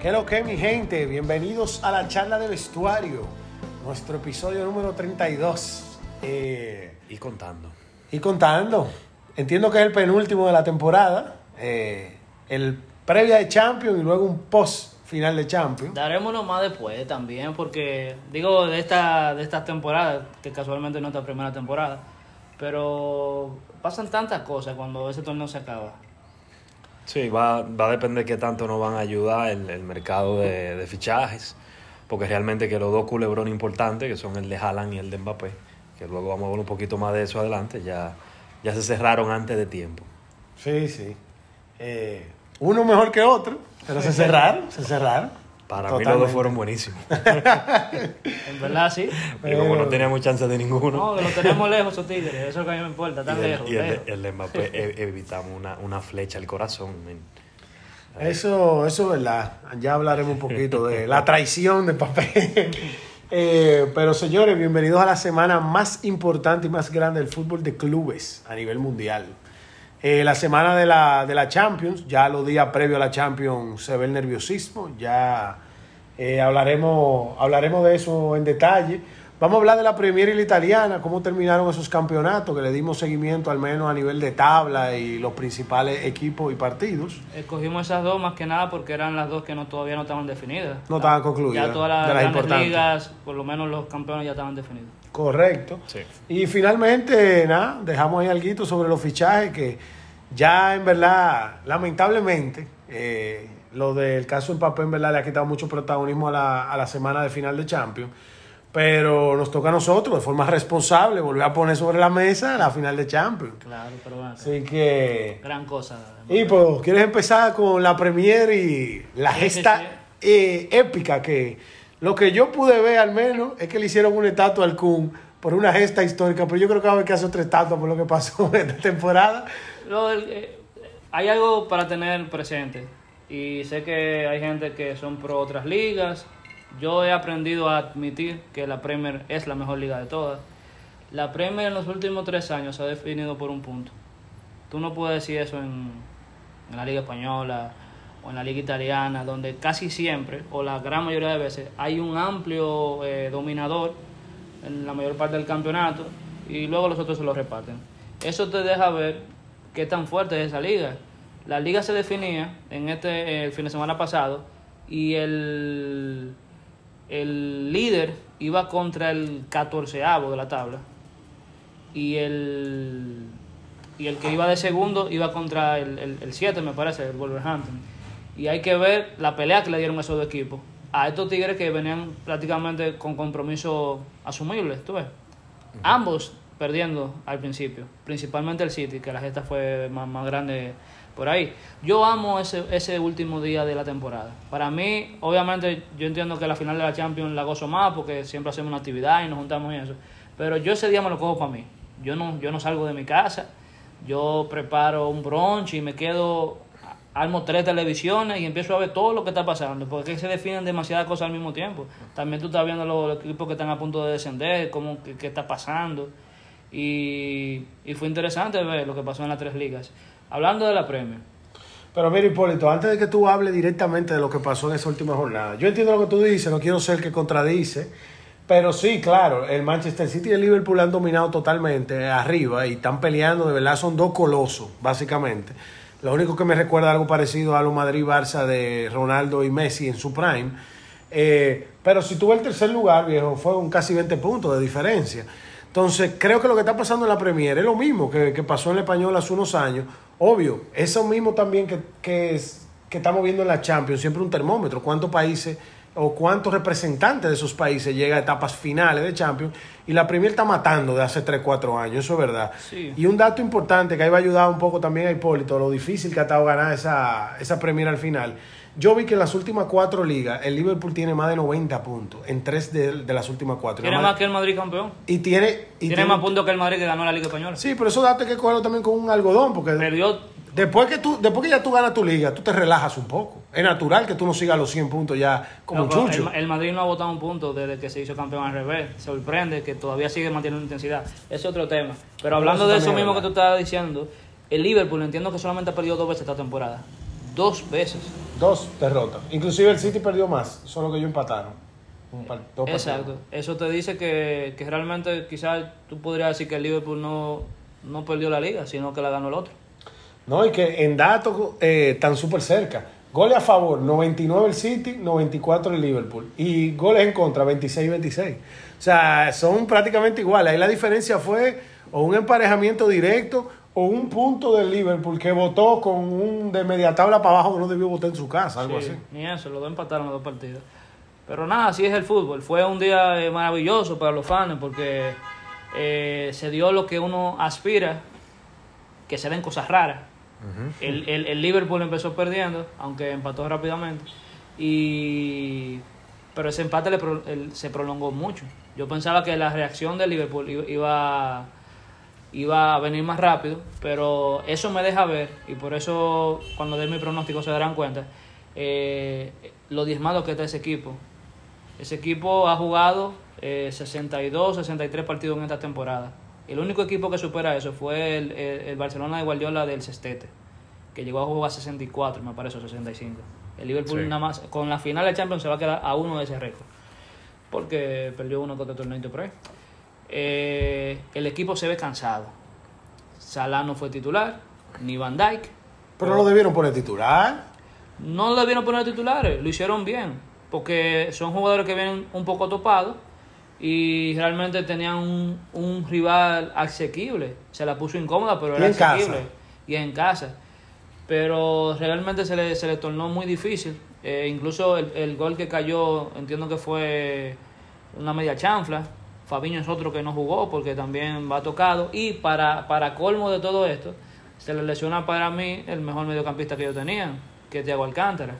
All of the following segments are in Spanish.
¿Qué lo que, mi gente? Bienvenidos a la charla de vestuario, nuestro episodio número 32. Eh, Y contando. y contando, entiendo que es el penúltimo de la temporada, eh, el previa de Champions y luego un post final de Champions. Darémonos más después también, porque digo de esta de estas temporadas, que casualmente no es nuestra primera temporada, pero pasan tantas cosas cuando ese torneo se acaba. Sí, va, va a depender qué tanto nos van a ayudar el, el mercado de, de fichajes, porque realmente que los dos culebrones importantes, que son el de Haaland y el de Mbappé, que luego vamos a ver un poquito más de eso adelante, ya, ya se cerraron antes de tiempo. Sí, sí. Eh, uno mejor que otro, pero se cerraron, se cerraron. Para mí los Totalmente. dos fueron buenísimos. En verdad, sí. Y como no teníamos chance de ninguno. No, que lo tenemos lejos esos tigres, eso es lo que a mí me importa, y tan el, lejos. y el el de Mbappé e- evitamos una, una flecha al corazón. Eso, eso es verdad. Ya hablaremos un poquito de la traición de papel. Eh, pero señores, bienvenidos a la semana más importante y más grande del fútbol de clubes a nivel mundial. Eh, la semana de la, de la Champions, ya los días previos a la Champions se ve el nerviosismo, ya eh, hablaremos, hablaremos de eso en detalle. Vamos a hablar de la Premier y la italiana, cómo terminaron esos campeonatos, que le dimos seguimiento al menos a nivel de tabla y los principales equipos y partidos. Escogimos esas dos más que nada porque eran las dos que no todavía no estaban definidas. No estaban concluidas, Ya todas las, de las grandes ligas, por lo menos los campeones ya estaban definidos. Correcto. Sí. Y finalmente, nada, dejamos ahí algo sobre los fichajes que ya en verdad, lamentablemente, eh, lo del caso Mbappé en verdad le ha quitado mucho protagonismo a la, a la semana de final de Champions. Pero nos toca a nosotros, de forma responsable, volver a poner sobre la mesa la final de Champions. Claro, pero bueno, Así que... gran cosa. Y pues, ¿quieres empezar con la Premier y la Sí, gesta sí, eh, épica? Que lo que yo pude ver al menos es que le hicieron una estatua al Kun por una gesta histórica, pero yo creo que va a haber que hacer otra estatua por lo que pasó esta temporada. Lo eh, hay algo para tener presente. Y sé que hay gente que son pro otras ligas. Yo he aprendido a admitir que la Premier es la mejor liga de todas. La Premier en los últimos tres años se ha definido por un punto. Tú no puedes decir eso en, en la Liga Española o en la Liga Italiana, donde casi siempre, o la gran mayoría de veces, hay un amplio eh, dominador en la mayor parte del campeonato y luego los otros se lo reparten. Eso te deja ver qué tan fuerte es esa liga. La liga se definía en este eh, el fin de semana pasado y el, el líder iba contra el catorceavo de la tabla y el y el que iba de segundo iba contra el 7 me parece el Wolverhampton. Y hay que ver la pelea que le dieron a esos dos equipos. A estos tigres que venían prácticamente con compromisos asumibles tú ves ambos perdiendo al principio principalmente el City que la gesta fue más, más grande por ahí yo amo ese, ese último día de la temporada para mí obviamente yo entiendo que la final de la Champions la gozo más porque siempre hacemos una actividad y nos juntamos y eso pero yo ese día me lo cojo para mí yo no yo no salgo de mi casa yo preparo un brunch y me quedo armo tres televisiones y empiezo a ver todo lo que está pasando, porque se definen demasiadas cosas al mismo tiempo. También tú estás viendo los equipos que están a punto de descender, cómo qué, qué está pasando. Y, y fue interesante ver lo que pasó en las tres ligas. Hablando de la Premier, Pero mira, Hipólito, antes de que tú hables directamente de lo que pasó en esa última jornada, yo entiendo lo que tú dices, no quiero ser el que contradice, pero sí, claro, el Manchester City y el Liverpool han dominado totalmente arriba y están peleando, de verdad son dos colosos, básicamente. Lo único que me recuerda algo parecido a lo Madrid-Barça de Ronaldo y Messi en su prime. Eh, pero si tuvo el tercer lugar, viejo, fue un casi 20 puntos de diferencia. Entonces, creo que lo que está pasando en la Premier es lo mismo que, que pasó en el español hace unos años. Obvio, eso mismo también que, que, es- que estamos viendo en la Champions, siempre un termómetro. ¿Cuántos países o cuántos representantes de esos países llegan a etapas finales de Champions? Y la Premier está matando de hace 3, 4 años, eso es verdad. Sí. Y un dato importante que ahí va a ayudar un poco también a Hipólito, lo difícil que ha estado ganar esa, esa Premier al final. Yo vi que en las últimas cuatro ligas el Liverpool tiene más de 90 puntos en tres de, de las últimas cuatro. tiene más que el Madrid campeón. y tiene, y Tiene más puntos que el Madrid que ganó la Liga Española. Sí, pero eso hay que cogerlo también con un algodón, porque Perdió después que tú, después que ya tú ganas tu liga, tú te relajas un poco. Es natural que tú no sigas los 100 puntos ya como No, un pero chucho. El, el Madrid no ha votado un punto desde que se hizo campeón al revés. Sorprende que todavía sigue manteniendo intensidad. Ese es otro tema. Pero hablando eso de eso es mismo que tú estabas diciendo, el Liverpool entiendo que solamente ha perdido dos veces esta temporada. Dos veces. Dos derrotas. Inclusive el City perdió más, solo que ellos empataron. Un par- dos partidos. Exacto. Eso te dice que, que realmente quizás tú podrías decir que el Liverpool no, no perdió la liga, sino que la ganó el otro. No, y que en datos eh, están súper cerca. Goles a favor, 99 el City, 94 el Liverpool. Y goles en contra, 26-26. O sea, son prácticamente iguales. Ahí la diferencia fue o un emparejamiento directo o un punto del Liverpool que votó con un de media tabla para abajo que no debió votar en su casa, algo Sí, así. Ni eso, los dos empataron los dos partidos. Pero nada, así es el fútbol. Fue un día eh, maravilloso para los fans porque eh, se dio lo que uno aspira, que se den cosas raras. el, el- el Liverpool empezó perdiendo, aunque empató rápidamente. Y, pero ese empate le pro- el- se prolongó mucho. Yo pensaba que la reacción del Liverpool i- iba, iba a venir más rápido, pero eso me deja ver, y por eso cuando dé mi pronóstico se darán cuenta, eh, lo diezmado que está ese equipo. Ese equipo ha jugado eh, 62, 63 partidos en esta temporada. El único equipo que supera eso fue el, el- el Barcelona de Guardiola del Cestete, que llegó a jugar 64, me parece, o 65. El Liverpool Sí. nada más, con la final de Champions se va a quedar a uno de ese récord, porque perdió uno contra torneo por ahí. Eh, el equipo se ve cansado. Salah no fue titular, ni Van Dijk. Pero lo debieron poner titular. No lo debieron poner titulares, lo hicieron bien, porque son jugadores que vienen un poco topados y realmente tenían un, un rival asequible. Se la puso incómoda, pero Y era casa. asequible. Y en casa. Pero realmente se le, se le tornó muy difícil. Eh, incluso el, el gol que cayó, entiendo que fue una media chanfla. Fabiño es otro que no jugó porque también va tocado. Y para, para colmo de todo esto, se le lesiona para mí el mejor mediocampista que yo tenía, que es Thiago Alcántara.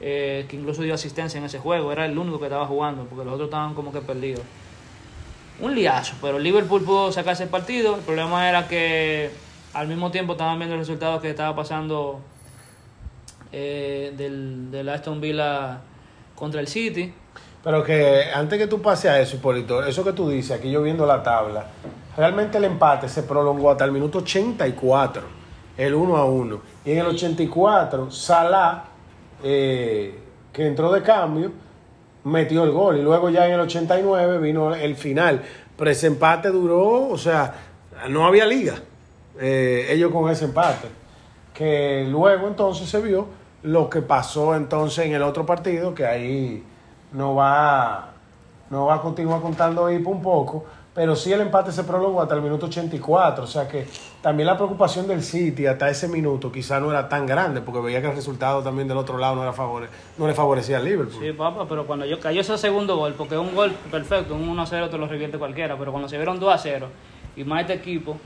eh, que incluso dio asistencia en ese juego. Era el único que estaba jugando porque los otros estaban como que perdidos. Un liazo, pero Liverpool pudo sacarse el partido. El problema era que al mismo tiempo estaban viendo el resultado que estaba pasando eh, del, del Aston Villa contra el City. Pero que antes que tú pases a eso, Hipólito, eso que tú dices, aquí yo viendo la tabla, realmente el empate se prolongó hasta el minuto 84, el 1 a 1. Y en el 84, Salah, eh, que entró de cambio, metió el gol. Y luego ya en el 89 vino el final. Pero ese empate duró, o sea, no había liga. eh, ellos con ese empate. Que luego entonces se vio lo que pasó entonces en el otro partido, que ahí no va, no va a continuar contando Hipo un poco, pero sí el empate se prolongó hasta el minuto 84, o sea que también la preocupación del City hasta ese minuto quizá no era tan grande, porque veía que el resultado también del otro lado no, era favore, no le favorecía al Liverpool. Sí, papá, pero cuando yo cayó ese segundo gol, porque un gol perfecto, un 1-0 te lo revierte cualquiera, pero cuando se vieron 2-0 y más este equipo,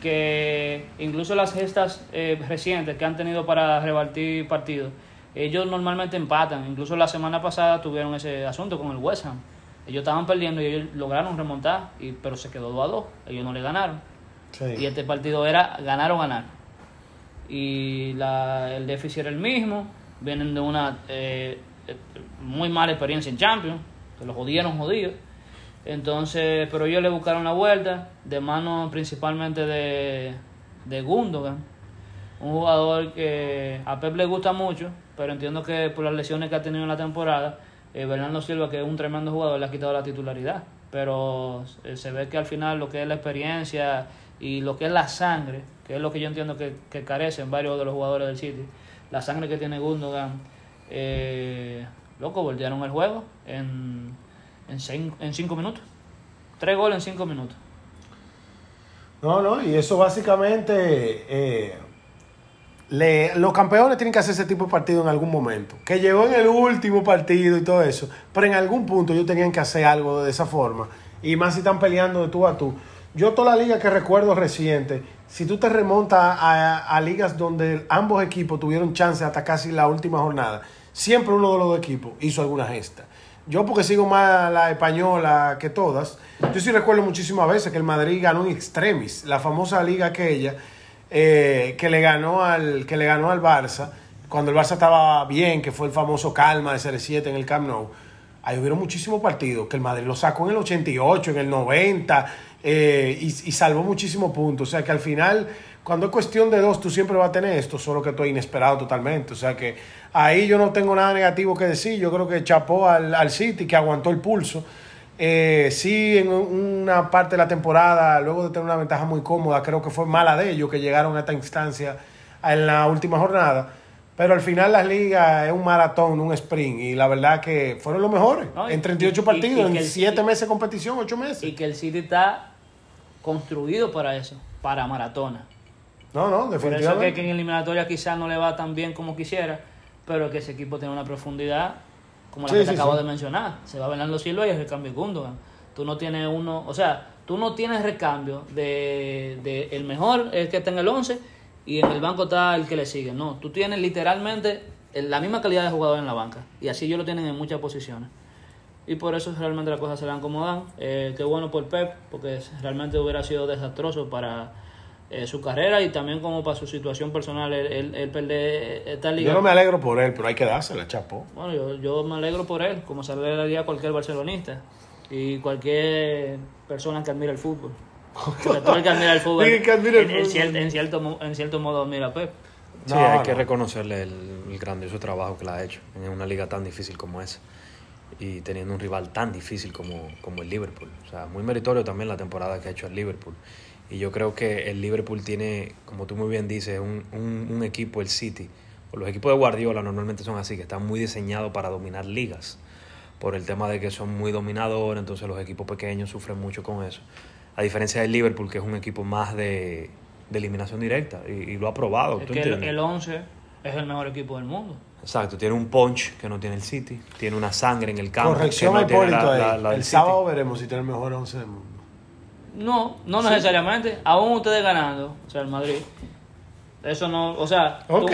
que incluso las gestas eh, recientes que han tenido para repartir partidos, ellos normalmente empatan, incluso la semana pasada tuvieron ese asunto con el West Ham. Ellos estaban perdiendo y ellos lograron remontar, y, pero se quedó 2 a 2, ellos no le ganaron. Sí. Y este partido era ganar o ganar. Y la, el déficit era el mismo. Vienen de una eh, eh, muy mala experiencia en Champions. Que los jodieron jodidos. Entonces, pero ellos le buscaron la vuelta. De mano principalmente de, de Gundogan. Un jugador que a Pep le gusta mucho. Pero entiendo que por las lesiones que ha tenido en la temporada. eh, Bernardo Silva, que es un tremendo jugador, le ha quitado la titularidad. Pero eh, se ve que al final lo que es la experiencia y lo que es la sangre, que es lo que yo entiendo que, que carecen varios de los jugadores del City, la sangre que tiene Gundogan, eh, loco, voltearon el juego en, en, cin- en cinco minutos. Tres goles en cinco minutos. No, no, y eso básicamente. Los campeones tienen que hacer ese tipo de partido en algún momento. Que llegó en el último partido y todo eso. Pero en algún punto ellos tenían que hacer algo de esa forma. Y más si están peleando de tú a tú. Yo, toda la liga que recuerdo reciente, si tú te remontas a, a ligas donde ambos equipos tuvieron chance hasta casi la última jornada, siempre uno de los dos equipos hizo alguna gesta. Yo porque sigo más la española que todas, yo sí recuerdo muchísimas veces que el Madrid ganó en extremis, la famosa liga aquella eh, que le ganó al que le ganó al Barça, cuando el Barça estaba bien, que fue el famoso calma de CR7 en el Camp Nou. Ahí hubieron muchísimos partidos que el Madrid lo sacó en el 88, en el 90 eh, y, y salvó muchísimos puntos. O sea que al final, cuando es cuestión de dos, tú siempre vas a tener esto, solo que esto es inesperado totalmente. O sea que ahí yo no tengo nada negativo que decir. Yo creo que chapó al, al City, que aguantó el pulso. Eh, sí, en una parte de la temporada, luego de tener una ventaja muy cómoda, creo que fue mala de ellos que llegaron a esta instancia en la última jornada. Pero al final las ligas es un maratón, un sprint. Y la verdad que fueron los mejores. No, en 38 y- partidos, y en el- 7 meses de competición, 8 meses. Y que el City está construido para eso, para maratona. no, no, Por eso que, definitivamente. que en eliminatoria quizás no le va tan bien como quisiera, pero que ese equipo tiene una profundidad como la Sí, que te sí, acabo sí. de mencionar. Se va Bernardo Silva y el recambio Gundogan. Tú no tienes uno, o sea, tú no tienes recambio de, de el mejor, el que está en el 11, y en el banco está el que le sigue. No, tú tienes literalmente la misma calidad de jugador en la banca. Y así ellos lo tienen en muchas posiciones. Y por eso realmente las cosas se dan como dan. Eh, qué bueno por Pep, porque realmente hubiera sido desastroso para eh, su carrera y también como para su situación personal el, el, el perder esta liga. Yo no me alegro por él, pero hay que dársela, chapó. Bueno, yo, yo me alegro por él, como se alegraría cualquier barcelonista y cualquier persona que admira el fútbol. Porque todo el que admira el fútbol, Diga que admira el en, en fútbol. cier- en cierto, mo- en cierto modo admira a Pep. Sí, No, hay no. que reconocerle el, el grandioso trabajo que le ha hecho en una liga tan difícil como esa y teniendo un rival tan difícil como, como el Liverpool. O sea, muy meritorio también la temporada que ha hecho el Liverpool. Y yo creo que el Liverpool tiene, como tú muy bien dices, un, un, un equipo, el City. o Los equipos de Guardiola normalmente son así, que están muy diseñados para dominar ligas. Por el tema de que son muy dominadores, entonces los equipos pequeños sufren mucho con eso. A diferencia del Liverpool, que es un equipo más de, de eliminación directa. Y, y lo ha probado. Es ¿tú que el, entiendes? el 11 es el mejor equipo del mundo. Exacto, tiene un punch que no tiene el City, tiene una sangre en el campo Corrección que a no tiene Hipólito la- ahí. la- la del el City. sábado veremos si tiene el mejor 11 del mundo. No, no necesariamente. Aún ustedes ganando, o sea, el Madrid. Eso no, o sea, tú- Ok.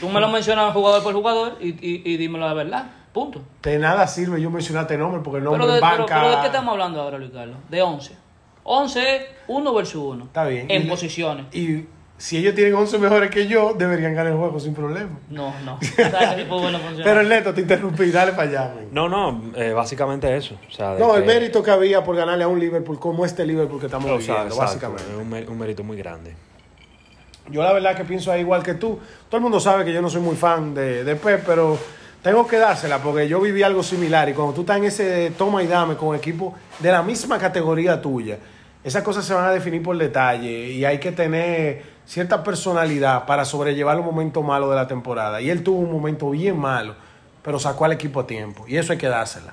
tú, me lo mencionas jugador por jugador y, y, y dímelo la verdad. Punto. De nada sirve yo mencionarte nombre porque el nombre Pero de, en pero- banca. pero ¿de qué estamos hablando ahora, Luis Carlos? De 11. 11 es 1 versus 1. Está bien. En Y- posiciones. Y si ellos tienen 11 mejores que yo, deberían ganar el juego sin problema. No, no. O sea, ese tipo bueno funciona. Pero el neto te interrumpí, dale para allá. No, no, eh, básicamente eso. O sea, de No, el que- mérito que había por ganarle a un Liverpool como este Liverpool que estamos o sea, viviendo, exacto, básicamente. es un, un mérito muy grande. Yo la verdad que pienso ahí igual que tú. Todo el mundo sabe que yo no soy muy fan de, de Pep, pero tengo que dársela porque yo viví algo similar y cuando tú estás en ese toma y dame con equipos de la misma categoría tuya, esas cosas se van a definir por detalle y hay que tener cierta personalidad para sobrellevar los momentos malos de la temporada. Y él tuvo un momento bien malo, pero sacó al equipo a tiempo y eso hay que dársela.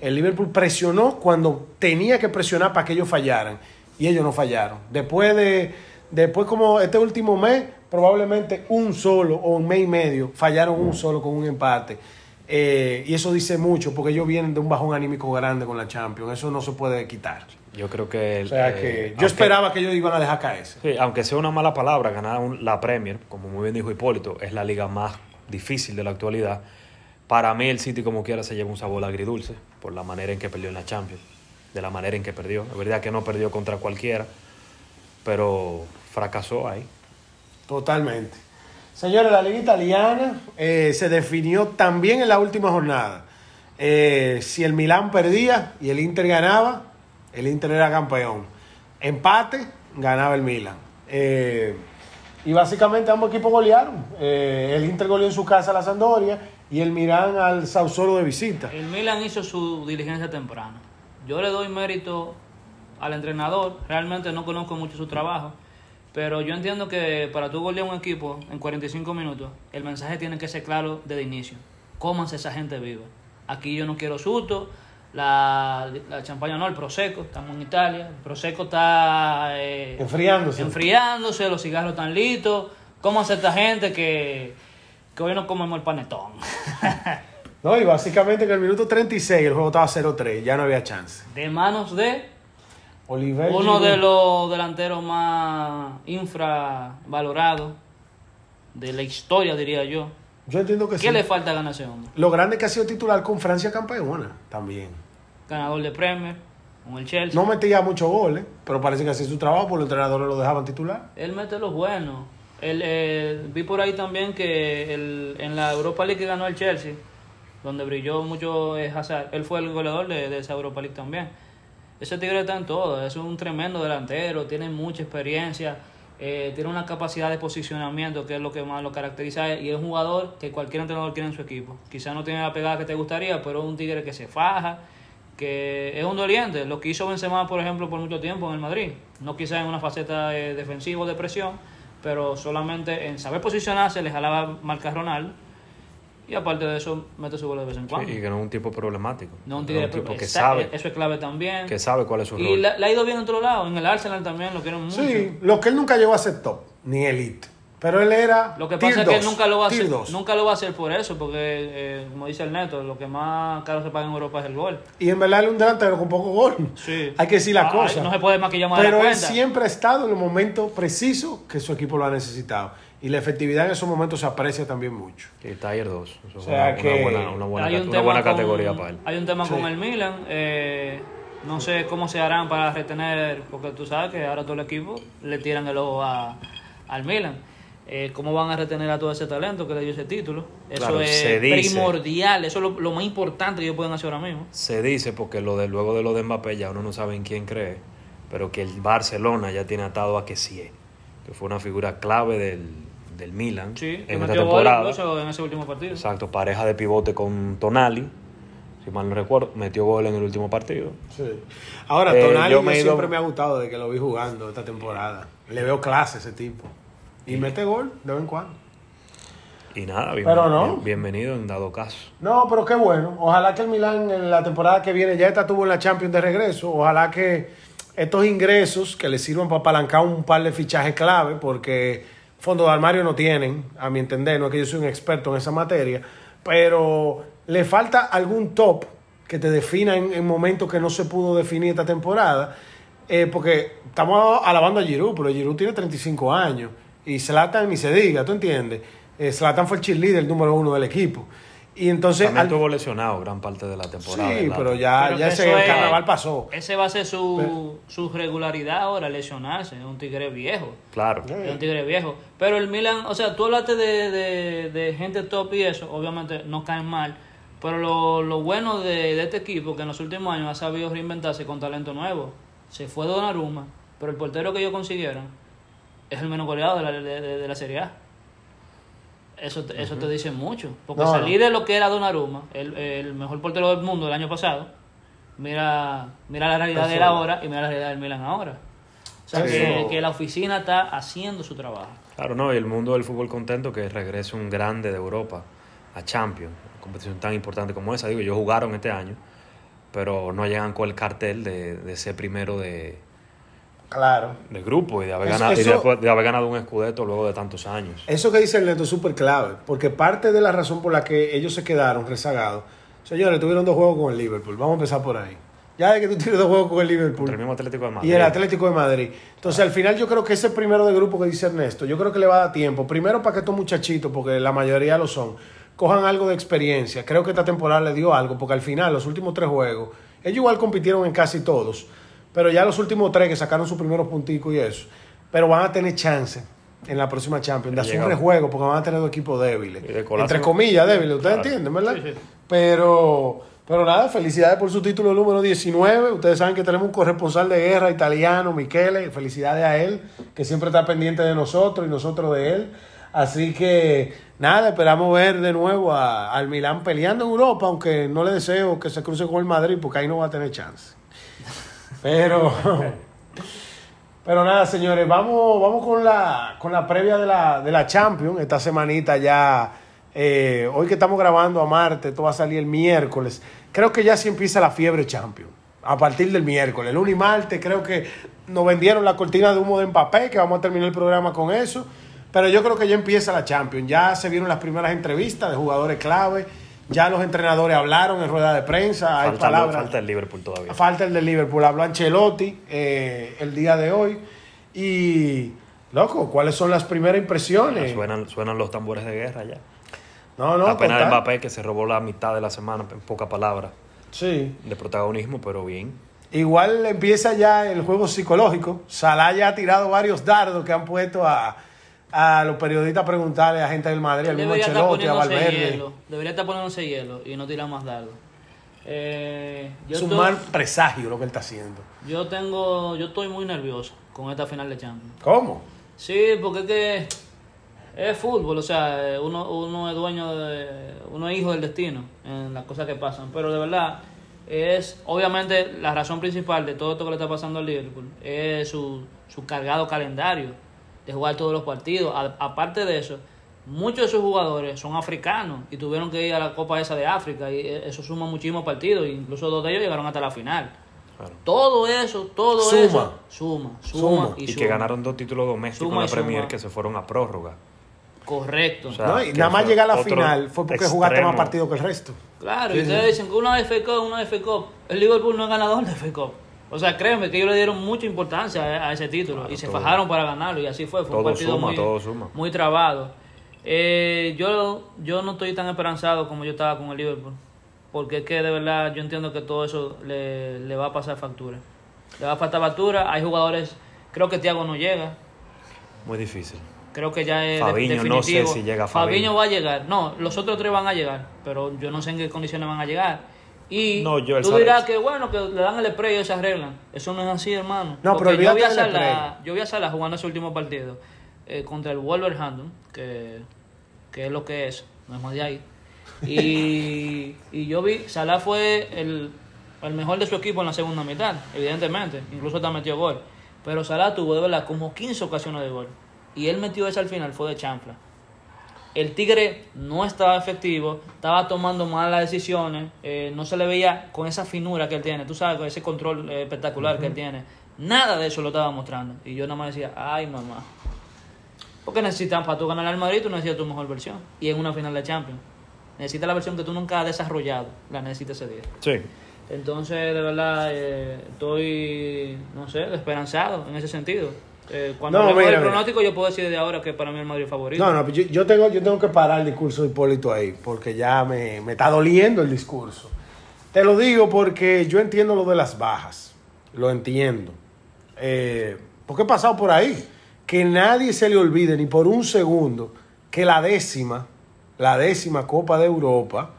El Liverpool presionó cuando tenía que presionar para que ellos fallaran y ellos no fallaron. Después de después como este último mes, probablemente un solo o un mes y medio fallaron un solo con un empate. Eh, y eso dice mucho porque ellos vienen de un bajón anímico grande con la Champions. Eso no se puede quitar. Yo creo que... O sea eh, que yo aunque- esperaba que ellos iban a dejar caerse. Sí, aunque sea una mala palabra, ganar un- la Premier, como muy bien dijo Hipólito, es la liga más difícil de la actualidad. Para mí el City como quiera se lleva un sabor agridulce por la manera en que perdió en la Champions, de la manera en que perdió. Es verdad que no perdió contra cualquiera, pero fracasó ahí. Totalmente. Señores, la liga italiana eh, se definió también en la última jornada. Eh, si el Milán perdía y el Inter ganaba, el Inter era campeón. Empate, ganaba el Milan. Eh, y básicamente ambos equipos golearon. Eh, el Inter goleó en su casa a la Sampdoria y el Milán al Sassuolo de visita. El Milan hizo su diligencia temprano. Yo le doy mérito al entrenador. Realmente no conozco mucho su trabajo. Pero yo entiendo que para tú golear un equipo en 45 minutos, el mensaje tiene que ser claro desde inicio. Cómanse esa gente viva. Aquí yo no quiero susto. La, la champaña no, el Prosecco. Estamos en Italia. El Prosecco está eh, Enfriándose. enfriándose. Los cigarros están listos. Cómanse esta gente que, que hoy no comemos el panetón. No, y básicamente en el minuto 36 el juego estaba 0-3, ya no había chance. de manos de Oliver Uno Giroud- de los delanteros más infravalorados de la historia, diría yo. Yo entiendo que ¿Qué sí. le falta ganar ese hombre? Lo grande que ha sido titular con Francia campeona también. Ganador de Premier, con el Chelsea. No metía muchos goles, pero parece que hacía su trabajo, por los entrenadores lo dejaban titular. Él mete los buenos. Él, eh, vi por ahí también que el- en la Europa League que ganó el Chelsea, donde brilló mucho eh, Hazard, él fue el goleador de, de esa Europa League también. Ese tigre está en todo, es un tremendo delantero, tiene mucha experiencia eh, tiene una capacidad de posicionamiento que es lo que más lo caracteriza y es un jugador que cualquier entrenador quiere en su equipo. Quizás no tiene la pegada que te gustaría, pero es un tigre que se faja, que es un doliente. Lo que hizo Benzema, por ejemplo, por mucho tiempo en el Madrid. No quizás en una faceta eh, defensiva o de presión, pero solamente en saber posicionarse, le jalaba marca a Ronaldo. Y aparte de eso, mete su gol de vez en cuando. Sí, y que no es un tipo problemático. No, un Es tigre tipo que sabe, Eso es clave también. que sabe cuál es su y rol. le, le ha ido bien en otro lado. En el Arsenal también lo quieren mucho. Sí, lo que él nunca llegó a ser top, ni elite. Pero él era. Lo que tier pasa es que él nunca lo va a hacer, dos. nunca lo va a hacer por eso, porque eh, como dice el neto, lo que más caro se paga en Europa es el gol. Y en verdad él es un delantero con poco gol. Sí. Hay que decir la Ah, cosa. no se puede maquillar más de la Pero él siempre ha estado en el momento preciso que su equipo lo ha necesitado. Y la efectividad en esos momentos se aprecia también mucho. Y Tier 2. Eso O sea una, que una buena, una buena, hay ca- un una tema buena con- categoría para él. Hay un tema Sí. con el Milan. eh, no sé cómo se harán para retener, porque tú sabes que ahora todo el equipo le tiran el ojo a- al Milan. Eh, ¿Cómo van a retener a todo ese talento que le dio ese título? Eso Claro, es primordial, eso es lo, lo más importante que ellos pueden hacer ahora mismo. Se dice, porque lo de, luego de lo de Mbappé ya uno no sabe en quién cree, pero que el Barcelona ya tiene atado a Kessie, que fue una figura clave del, del Milan Sí, que en esta metió gol temporada. incluso en ese último partido. Exacto, pareja de pivote con Tonali, si mal no recuerdo, metió gol en el último partido. Ahora, Eh, Tonali yo yo me he ido- siempre me ha gustado de que lo vi jugando esta temporada. Le veo clase a ese tipo. Y mete gol de vez en cuando. Y nada, bien- Pero no. bien- bienvenido en dado caso. No, pero qué bueno. Ojalá que el Milán en la temporada que viene ya está tuvo en la Champions de regreso. Ojalá que estos ingresos que le sirvan para apalancar un par de fichajes clave, porque fondo de armario no tienen, a mi entender, no es que yo soy un experto en esa materia, pero le falta algún top que te defina en, en momentos que no se pudo definir esta temporada. Eh, porque estamos alabando a Giroud, pero Giroud tiene 35 años y Zlatan ni se diga, ¿tú entiendes? Eh, Zlatan fue el cheerleader número uno del equipo. Y entonces... También al- estuvo lesionado gran parte de la temporada. Sí, pero ya, Pero ya ese es- carnaval pasó. Ese va a ser su, su regularidad ahora, lesionarse. Es un tigre viejo. Claro. Es un tigre viejo. Pero el Milan, o sea, tú hablaste de, de, de gente top y eso, obviamente no caen mal. Pero lo, lo bueno de, de este equipo que en los últimos años ha sabido reinventarse con talento nuevo. Se fue Donnarumma, pero el portero que ellos consiguieron es el menos goleado de la, de, de- de la Serie A. Eso, te- eso te dice mucho. Porque No, salir no. de lo que era Donnarumma, el, el mejor portero del mundo el año pasado, mira, mira la realidad de él ahora y mira la realidad del Milan ahora. O sea, que, que la oficina está haciendo su trabajo. Claro, no, y el mundo del fútbol contento que regrese un grande de Europa a Champions, una competición tan importante como esa. Digo, ellos jugaron este año, pero no llegan con el cartel de, de ser primero de, Claro. del grupo y de haber, Eso- ganado, y de, de haber ganado un escudeto luego de tantos años. Eso que dice el Neto es súper clave, porque parte de la razón por la que ellos se quedaron rezagados, señores, tuvieron dos juegos con el Liverpool, vamos a empezar por ahí. Ya de que tú tienes dos juegos con el Liverpool Contra el mismo Atlético de Madrid. y el Atlético de Madrid. Entonces, al final yo creo que ese primero de grupo que dice Ernesto, yo creo que le va a dar tiempo. Primero para que estos muchachitos, porque la mayoría lo son, cojan algo de experiencia. Creo que esta temporada le dio algo, porque al final, los últimos tres juegos, ellos igual compitieron en casi todos, pero ya los últimos tres que sacaron sus primeros punticos y eso, pero van a tener chance en la próxima Champions de hacer un rejuego, porque van a tener dos equipos débiles. Entre comillas, débiles, ustedes Claro. entienden, ¿verdad? Sí, sí. Pero, pero nada, felicidades por su título número 19. Ustedes saben que tenemos un corresponsal de guerra italiano, Michele. Felicidades a él, que siempre está pendiente de nosotros y nosotros de él. Así que nada, esperamos ver de nuevo a- al Milán peleando en Europa, aunque no le deseo que se cruce con el Madrid, porque ahí no va a tener chance. Pero, pero nada, señores, vamos, vamos con la, con la previa de la, de la Champions. Esta semanita ya, eh, hoy que estamos grabando a Marte, esto va a salir el miércoles. Creo que ya sí empieza la fiebre Champions. A partir del miércoles, lunes y martes, creo que nos vendieron la cortina de humo de Mbappé, que vamos a terminar el programa con eso. Pero yo creo que ya empieza la Champions. Ya se vieron las primeras entrevistas de jugadores clave. Ya los entrenadores hablaron en rueda de prensa. Hay falta, palabras. falta el Liverpool todavía. Falta el de Liverpool. Habló Ancelotti eh, el día de hoy. Y, loco, ¿cuáles son las primeras impresiones? Suenan, suenan los tambores de guerra ya. No, no, la pena de. Mbappé que se robó la mitad de la semana, en pocas palabras, Sí. de protagonismo, pero bien. Igual empieza ya el juego psicológico. Salah ya ha tirado varios dardos que han puesto a, a los periodistas a preguntarle a gente del Madrid, al mismo Ancelotti, a Valverde. hielo. Debería estar poniéndose hielo y no tirar más dardos. Eh, Es un estoy- mal presagio lo que él está haciendo. yo tengo, yo estoy muy nervioso con esta final de Champions. ¿Cómo? Sí, porque es que es fútbol, o sea, uno, uno es dueño de, uno es hijo del destino en las cosas que pasan, pero de verdad es, obviamente, la razón principal de todo esto que le está pasando al Liverpool es su, su cargado calendario de jugar todos los partidos. A- aparte de eso, muchos de sus jugadores son africanos y tuvieron que ir a la Copa esa de África y eso suma muchísimos partidos, incluso dos de ellos llegaron hasta la final. Claro. Todo eso, todo Suma. eso, suma, suma, Suma. y, Y, suma. que ganaron dos títulos domésticos Suma en la Premier suma. que se fueron a prórroga. Correcto. O sea, ¿no? Y nada más llegar a la final fue porque jugaste más partidos que el resto. Claro, Sí, y ustedes sí. dicen que una FA Cup, una FA Cup. El Liverpool no es ganador de FA Cup. O sea, créeme que ellos le dieron mucha importancia a, a ese título Claro, y se todo. fajaron para ganarlo y así fue. Fue un Todo partido suma, muy, todo suma. muy trabado. Eh, yo, yo no estoy tan esperanzado como yo estaba con el Liverpool. Porque es que de verdad yo entiendo que todo eso le, le va a pasar factura. Le va a pasar factura. Hay jugadores, creo que Thiago no llega. Muy difícil. Creo que ya es de- Fabinho, no sé definitivo. si llega Fabinho. va a llegar. No, los otros tres van a llegar, pero yo no sé en qué condiciones van a llegar. Y No, yo el tú dirás que bueno, que le dan el spray y se arreglan. Eso no es así, hermano. No, pero yo vi a Salah, yo vi a Salah jugando ese último partido eh, contra el Wolverhampton, que, que es lo que es, no es más de ahí. Y, y yo vi, Salah fue el, el mejor de su equipo en la segunda mitad, evidentemente. Incluso te metió gol. Pero Salah tuvo de verdad como 15 ocasiones de gol. Y él metió esa al final, fue de chanfla. El Tigre no estaba efectivo, estaba tomando malas decisiones, eh, no se le veía con esa finura que él tiene, tú sabes, con ese control eh, espectacular que él tiene. Nada de eso lo estaba mostrando. Y yo nada más decía, ay mamá. Porque necesitan, para tú ganar al Madrid, tú necesitas tu mejor versión. Y en una final de Champions. Necesitas la versión que tú nunca has desarrollado, la necesitas ese día. Sí. Entonces, de verdad, eh, estoy, no sé, esperanzado en ese sentido. Eh, cuando No, mira, mira. pronóstico, yo puedo decir desde ahora que para mí el Madrid favorito. No, no, yo, yo tengo, yo tengo que parar el discurso de Hipólito ahí, porque ya me, me está doliendo el discurso. Te lo digo porque yo entiendo lo de las bajas, lo entiendo. Eh, porque he pasado por ahí. Que nadie se le olvide ni por un segundo que la décima, la décima Copa de Europa,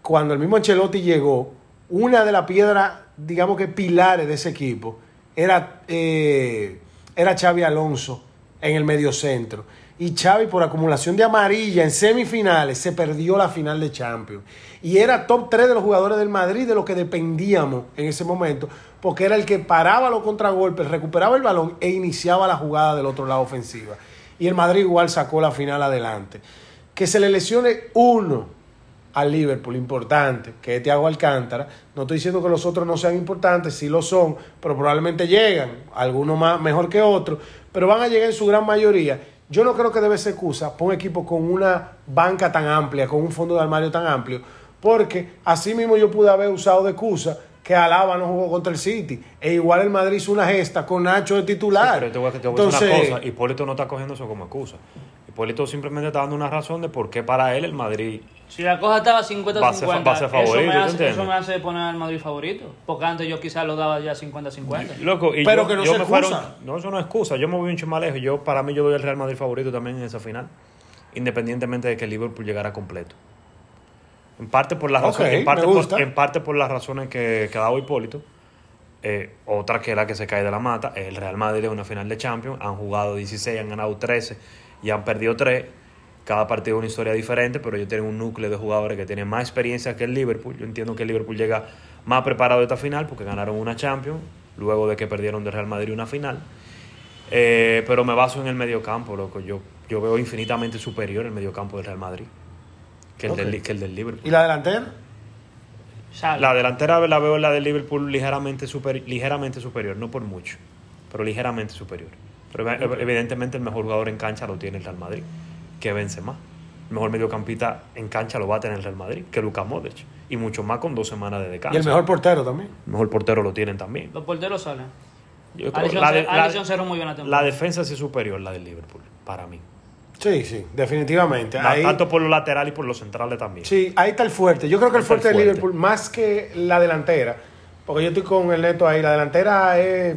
cuando el mismo Ancelotti llegó, una de las piedras, digamos que pilares de ese equipo, era, eh, era Xavi Alonso en el mediocentro. Y Xavi, por acumulación de amarilla en semifinales, se perdió la final de Champions. Y era top 3 de los jugadores del Madrid, de lo que dependíamos en ese momento, porque era el que paraba los contragolpes, recuperaba el balón e iniciaba la jugada del otro lado ofensiva. Y el Madrid igual sacó la final adelante. Que se le lesione uno al Liverpool, importante, que es Thiago Alcántara. No estoy diciendo que los otros no sean importantes, sí lo son, pero probablemente llegan, algunos más mejor que otros, pero van a llegar en su gran mayoría. Yo no creo que debe ser excusa por un equipo con una banca tan amplia, con un fondo de armario tan amplio, porque así mismo yo pude haber usado de excusa que Alaba no jugó contra el City, e igual el Madrid hizo una gesta con Nacho de titular. Pero te voy a, te voy a decir Entonces, una cosa, Hipólito no está cogiendo eso como excusa. Hipólito simplemente está dando una razón de por qué para él el Madrid Si la cosa estaba 50-50, Va a ser- va a ser eso, favorito, eso me hace poner al Madrid favorito. Porque antes yo quizás lo daba ya 50-50. Loco, y Pero yo, que no yo se me fueron- excusa. no, eso no es excusa. Yo me voy un lejos. Yo, para mí, yo doy el Real Madrid favorito también en esa final. Independientemente de que el Liverpool llegara completo. En parte por las razones, en parte por, gusta. en parte por las razones que, que ha dado Hipólito. Eh, otra que la que se cae de la mata. El Real Madrid en una final de Champions. Han jugado 16, han ganado 13 y han perdido 3. Cada partido es una historia diferente, pero ellos tienen un núcleo de jugadores que tienen más experiencia que el Liverpool. Yo entiendo que el Liverpool llega más preparado de esta final porque ganaron una Champions, luego de que perdieron de Real Madrid una final. Eh, pero me baso en el mediocampo, loco. Yo, yo veo infinitamente superior el mediocampo del Real Madrid que el, del, que el del Liverpool. ¿Y la delantera? La delantera la veo la del Liverpool ligeramente, super, ligeramente superior, no por mucho, pero ligeramente superior. Pero ev- evidentemente el mejor jugador en cancha lo tiene el Real Madrid, que vence más. El mejor mediocampista en cancha lo va a tener el Real Madrid, que Luka Modric. Y mucho más con dos semanas de descanso. Y el mejor portero también. El mejor portero lo tienen también. Los porteros salen. Yo creo la, de- la- muy bien la defensa sí es superior, la del Liverpool, para mí. Sí, sí, definitivamente. Ahí- Tanto por los laterales y por los centrales también. Sí, ahí está el fuerte. Yo creo que el fuerte de. Liverpool, más que la delantera, porque yo estoy con el neto ahí, la delantera es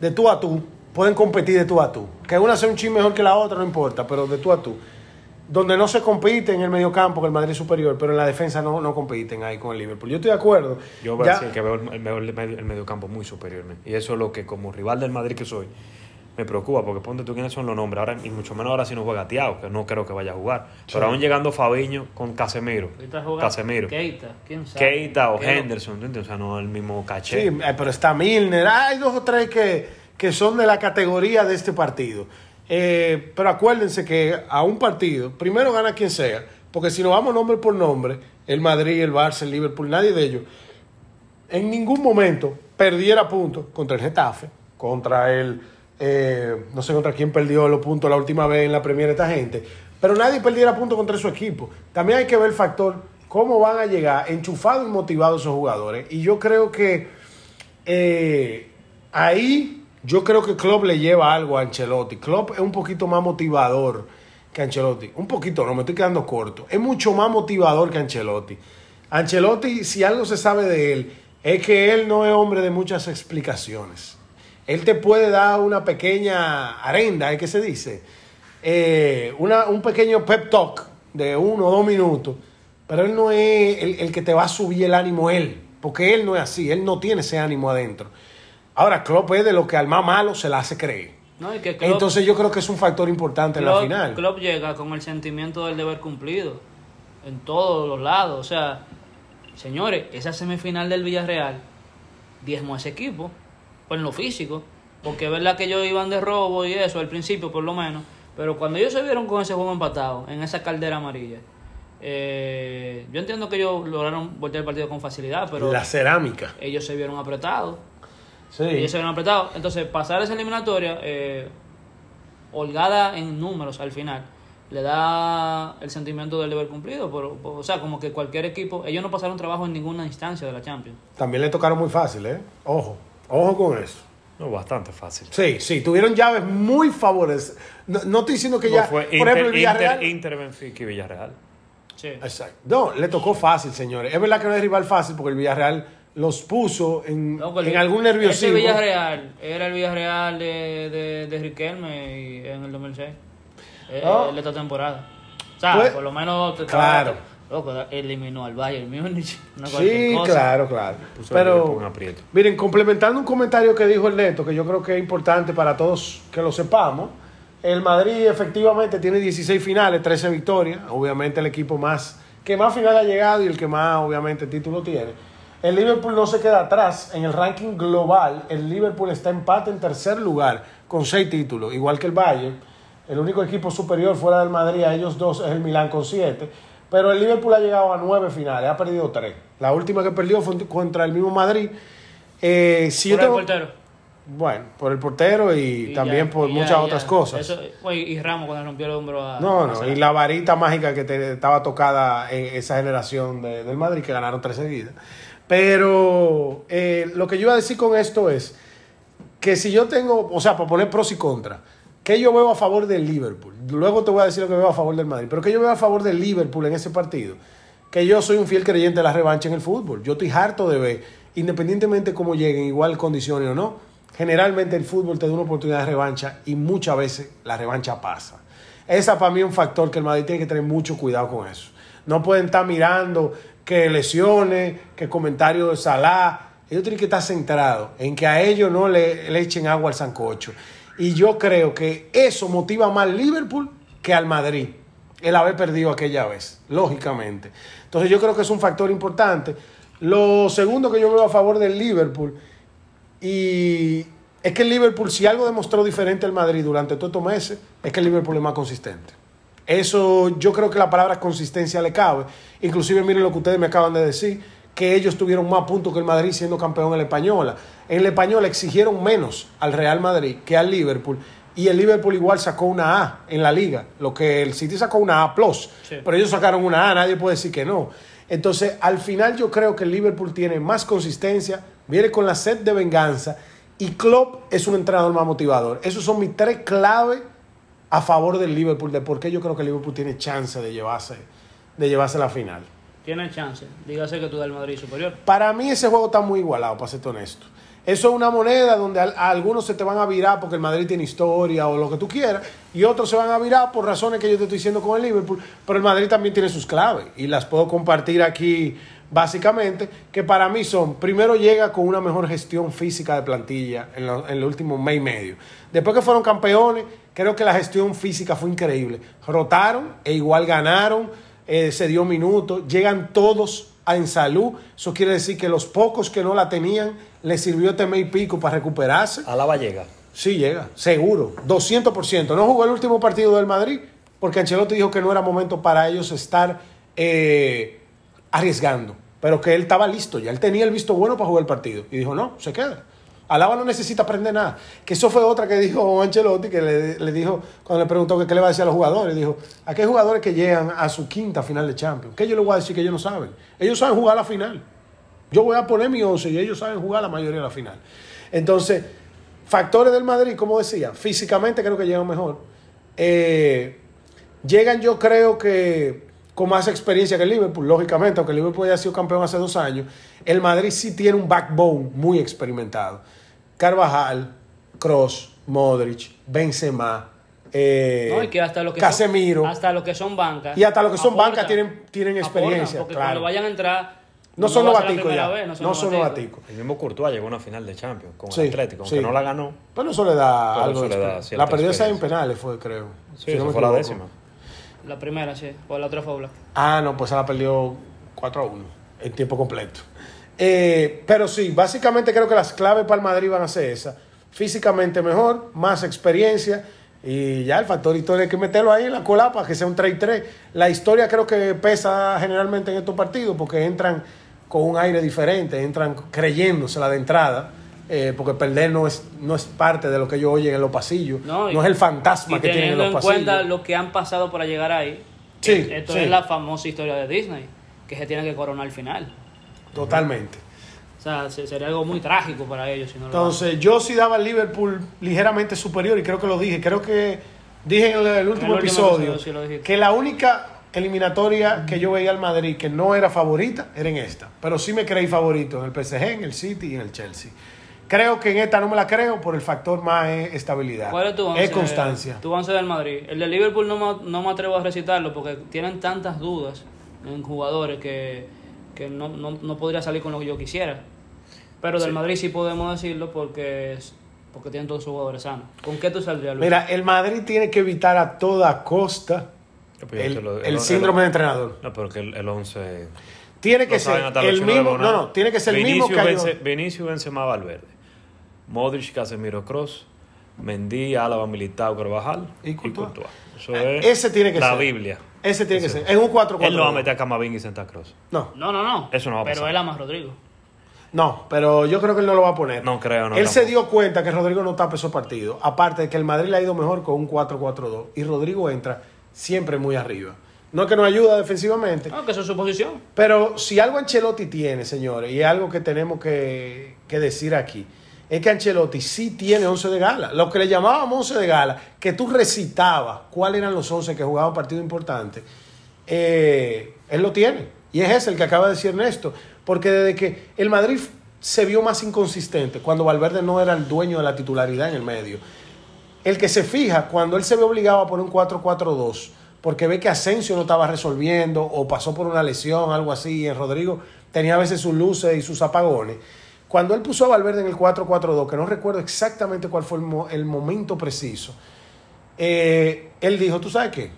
de tú a tú, pueden competir de tú a tú. Que una sea un chin mejor que la otra, no importa, pero de tú a tú. Donde no se compite en el mediocampo, que el Madrid es superior, pero en la defensa no, no compiten ahí con el Liverpool. Yo estoy de acuerdo. Yo voy Ya- a decir que veo el, el el medio- el mediocampo muy superior. Y eso es lo que como rival del Madrid que soy, me preocupa, porque ponte tú quiénes son los nombres, ahora, y mucho menos ahora si no juega Tiago, que no creo que vaya a jugar. Pero aún llegando Fabiño con Casemiro. Casemiro. Keita, quién sabe. Keita o Henderson, ¿tú entiendes? O sea, no el mismo caché. Sí, eh, pero está Milner. Hay dos o tres que, que son de la categoría de este partido. Eh, pero acuérdense que a un partido, primero gana quien sea, porque si nos vamos nombre por nombre, el Madrid, el Barça, el Liverpool, nadie de ellos, en ningún momento perdiera puntos contra el Getafe, contra el, eh, no sé contra quién perdió los puntos la última vez en la Premier esta gente, pero nadie perdiera puntos contra su equipo. También hay que ver el factor cómo van a llegar enchufados y motivados esos jugadores. Y yo creo que eh, ahí yo creo que Klopp le lleva algo a Ancelotti. Klopp es un poquito más motivador que Ancelotti. Un poquito, no me estoy quedando corto. Es mucho más motivador que Ancelotti. Ancelotti, si algo se sabe de él, es que él no es hombre de muchas explicaciones. Él te puede dar una pequeña arenda, ¿es que se dice? Eh, una- un pequeño pep talk de uno o dos minutos, pero él no es el, el que te va a subir el ánimo él, porque él no es así, él no tiene ese ánimo adentro. Ahora, Klopp es de lo que al más malo se la hace creer. No, y que Klopp- Entonces yo creo que es un factor importante en la final. Klopp llega con el sentimiento del deber cumplido en todos los lados. O sea, señores, esa semifinal del Villarreal diezmó a ese equipo, pues en lo físico. Porque es verdad que ellos iban de robo y eso, al principio por lo menos. Pero cuando ellos se vieron con ese juego empatado, en esa caldera amarilla, eh, yo entiendo que ellos lograron voltear el partido con facilidad, pero La cerámica. ellos se vieron apretados. Sí. Ellos se vieron apretados. Entonces, pasar esa eliminatoria, eh, holgada en números al final, le da el sentimiento del deber cumplido. Por- por- o sea, como que cualquier equipo, ellos no pasaron trabajo en ninguna instancia de la Champions. También le tocaron muy fácil, ¿eh? Ojo, ojo con eso. No, bastante fácil. Sí, sí, tuvieron llaves muy favorables. No, no estoy diciendo que No, ya, fue por Inter, ejemplo, el Villarreal. Inter, Inter, Benfica y Villarreal. Sí. Exacto. No, le tocó fácil, señores. Es verdad que no es rival fácil porque el Villarreal los puso en, en el- algún Ese nerviosismo. Villarreal era el Villarreal de, de, de Riquelme y- en el 2006. Eh, Ah. el de esta temporada. O sea, Pues, por lo menos... te- claro. Loco, eliminó al Bayern Múnich. no Sí, cosa. claro, claro. Puso Pero, miren, complementando un comentario que dijo el Neto, que yo creo que es importante para todos que lo sepamos. El Madrid efectivamente tiene 16 finales, 13 victorias. Obviamente el equipo más que más final ha llegado y el que más, obviamente, título tiene. El Liverpool no se queda atrás. En el ranking global, el Liverpool está empate en tercer lugar con 6 títulos, igual que el Bayern. El único equipo superior fuera del Madrid a ellos dos es el Milán con 7. Pero el Liverpool ha llegado a 9 finales, ha perdido 3. La última que perdió fue contra el mismo Madrid. Eh, si yo Por el portero. bueno, por el portero y, Y también ya, por y muchas ya, otras ya. cosas. Eso, y Ramos cuando rompió el hombro a. No, no, y la varita mágica que te- estaba tocada en esa generación de- del Madrid, que ganaron tres seguidas. Pero eh, lo que yo iba a decir con esto es que si yo tengo, o sea, para poner pros y contras, que yo veo a favor del Liverpool. Luego te voy a decir lo que veo a favor del Madrid, pero que yo veo a favor del Liverpool en ese partido. Que yo soy un fiel creyente de la revancha en el fútbol. Yo estoy harto de ver, independientemente de cómo lleguen, igual condiciones o no, generalmente el fútbol te da una oportunidad de revancha y muchas veces la revancha pasa. Esa para mí es un factor que el Madrid tiene que tener mucho cuidado con eso. No pueden estar mirando que lesiones, que comentarios de Salah. Ellos tienen que estar centrados en que a ellos no le, le echen agua al sancocho. Y yo creo que eso motiva más Liverpool que al Madrid, el haber perdido aquella vez, lógicamente. Entonces yo creo que es un factor importante. Lo segundo que yo veo a favor del Liverpool, y es que el Liverpool, si algo demostró diferente al Madrid durante todos estos meses, es que el Liverpool es más consistente. Eso yo creo que la palabra consistencia le cabe. Inclusive miren lo que ustedes me acaban de decir, que ellos tuvieron más puntos que el Madrid siendo campeón en la Española. En la Española exigieron menos al Real Madrid que al Liverpool. Y el Liverpool igual sacó una A en la liga, lo que el City sacó una A plus. Sí. Pero ellos sacaron una A, nadie puede decir que no. Entonces, al final yo creo que el Liverpool tiene más consistencia, viene con la sed de venganza y Klopp es un entrenador más motivador. Esos son mis tres claves a favor del Liverpool, de por qué yo creo que el Liverpool tiene chance de llevarse, de llevarse la final. Tiene chance. Dígase que tú del Madrid superior. Para mí ese juego está muy igualado, para ser honesto. Eso es una moneda donde algunos se te van a virar porque el Madrid tiene historia o lo que tú quieras, y otros se van a virar por razones que yo te estoy diciendo con el Liverpool, pero el Madrid también tiene sus claves y las puedo compartir aquí básicamente, que para mí son, primero llega con una mejor gestión física de plantilla en, lo- en el último mes y medio. Después que fueron campeones, creo que la gestión física fue increíble. Rotaron e igual ganaron, eh, se dio minutos, llegan todos en salud. Eso quiere decir que los pocos que no la tenían les sirvió este y pico para recuperarse. Alaba llega. Sí, llega, seguro, 200%. No jugó el último partido del Madrid porque Ancelotti dijo que no era momento para ellos estar eh, arriesgando, pero que él estaba listo ya, él tenía el visto bueno para jugar el partido y dijo, no, se queda. Alaba no necesita aprender nada. Que eso fue otra que dijo Ancelotti, que le, dijo, cuando le preguntó qué le va a decir a los jugadores, dijo, ¿a qué jugadores que llegan a su quinta final de Champions? ¿Qué yo les voy a decir que ellos no saben? Ellos saben jugar la final. Yo voy a poner mi 11 y ellos saben jugar la mayoría de la final. Entonces, factores del Madrid, como decía, físicamente creo que llegan mejor. Eh, llegan yo creo que con más experiencia que el Liverpool, lógicamente, aunque el Liverpool haya sido campeón hace dos años, el Madrid sí tiene un backbone muy experimentado. Carvajal, Cross, Modric, Benzema, eh, No, y que hasta lo que Casemiro. son, hasta lo que son bancas. Y hasta lo que son bancas tienen- tienen aportan, experiencia, porque claro. cuando vayan a entrar. no son novaticos ya. vez, no son novaticos. El mismo Courtois llegó a una final de Champions con Sí, el Atlético, aunque sí. no la ganó. Pero eso le da Pero algo eso le da La perdió esa en penales, fue, creo. Sí, Si no fue la décima. La primera, sí. O la otra fue Black. Ah, no, pues esa la perdió 4 a 1 en tiempo completo. Eh, pero sí, básicamente creo que las claves para el Madrid van a ser esas. Físicamente mejor, más experiencia y ya el factor historia hay que meterlo ahí en la cola para que sea un 3-3. La historia creo que pesa generalmente en estos partidos porque entran con un aire diferente, entran creyéndosela de entrada. eh, porque perder no es, no es parte de lo que ellos oyen en los pasillos. No, es el fantasma y que tienen en teniendo los en pasillos. cuenta lo que han pasado para llegar ahí. Sí, Esto sí. es la famosa historia de Disney, que se tiene que coronar al final. Totalmente. O sea, se- sería algo muy trágico para ellos si no lo Entonces, yo sí daba al Liverpool ligeramente superior y creo que lo dije. Creo que dije en el, el último episodio sí que la única eliminatoria que yo veía al Madrid que no era favorita era en esta. Pero sí me creí favorito en el PSG, en el City y en el Chelsea. Creo que en esta no me la creo por el factor más es estabilidad. ¿Cuál es tu once? Es constancia. Tu once del Madrid. El de Liverpool no me, no me atrevo a recitarlo porque tienen tantas dudas en jugadores que, que no, no, no podría salir con lo que yo quisiera. Pero del Madrid sí podemos decirlo porque, es- porque tienen todos sus jugadores sanos. ¿Con qué tú saldrías, Luis? Mira, el Madrid tiene que evitar a toda costa el, síndrome de entrenador. No, porque el, el 11... Tiene que ser el mismo, no, no, tiene que ser el mismo que Bence- Vinicius Benzema Valverde. Modric, Casemiro Cross, Mendy, Álava, Militao, Carvajal Y Courtois. Eso Eh, es ese tiene que la ser. Biblia. Ese tiene que ser. Es un 4-4. Él no va a meter a Camavinga y Santa Cruz. No, No, no, no. Eso no va a Pero pasar. él ama a Rodrigo. no, pero yo creo que él no lo va a poner. No creo, no, Él se dio cuenta que Rodrigo no tapa esos partidos. Aparte de que el Madrid le ha ido mejor con un 4-4-2. Y Rodrigo entra siempre muy arriba. No es que nos ayuda defensivamente. No, que eso es su posición. Pero si algo Ancelotti tiene, señores, y es algo que tenemos que, que decir aquí, es que Ancelotti sí tiene 11 de gala. Lo que le llamábamos 11 de gala, que tú recitabas cuáles eran los 11 que jugaban partidos importantes, eh, él lo tiene. Y es ese el que acaba de decir Ernesto. Porque desde que el Madrid se vio más inconsistente, cuando Valverde no era el dueño de la titularidad en el medio, el que se fija cuando él se ve obligado a poner un 4-4-2, porque ve que Asensio no estaba resolviendo o pasó por una lesión, algo así, y en Rodrigo tenía a veces sus luces y sus apagones. Cuando él puso a Valverde en el 4-4-2, que no recuerdo exactamente cuál fue el, mo- el momento preciso, eh, él dijo, ¿tú sabes qué?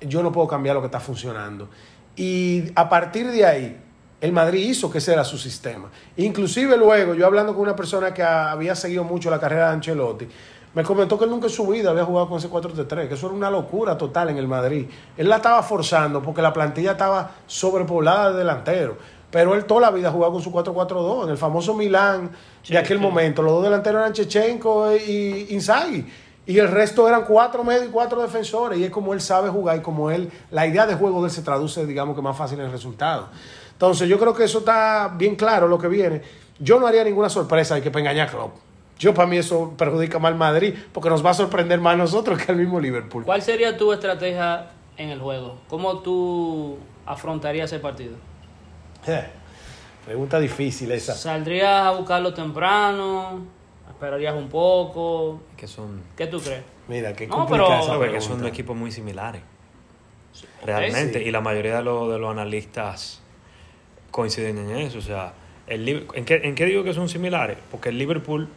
Yo no puedo cambiar lo que está funcionando. Y a partir de ahí, el Madrid hizo que ese era su sistema. Inclusive luego, yo hablando con una persona que había seguido mucho la carrera de Ancelotti, me comentó que él nunca en su vida había jugado con ese 4-3, que eso era una locura total en el Madrid. Él la estaba forzando porque la plantilla estaba sobrepoblada de delantero. Pero él toda la vida jugaba con su 4-4-2. En el famoso Milán de aquel momento, los dos delanteros eran Chechenko y Inzaghi. Y el resto eran cuatro medios y cuatro defensores. Y es como él sabe jugar y como él, la idea de juego de él se traduce, digamos que más fácil en el resultado. Entonces, yo creo que eso está bien claro lo que viene. Yo no haría ninguna sorpresa de que engañar a Klopp. Yo, para mí, eso perjudica más al Madrid porque nos va a sorprender más a nosotros que al mismo Liverpool. ¿Cuál sería tu estrategia en el juego? ¿Cómo tú afrontarías ese partido? Eh, Pregunta difícil esa. ¿Saldrías a buscarlo temprano? ¿Esperarías un poco? Que son, ¿Qué tú crees? Mira, qué No, pero- no, porque son equipos muy similares. Realmente. Sí. Y la mayoría de los, de los analistas coinciden en eso. O sea, el, ¿en, qué, ¿en qué digo que son similares? Porque el Liverpool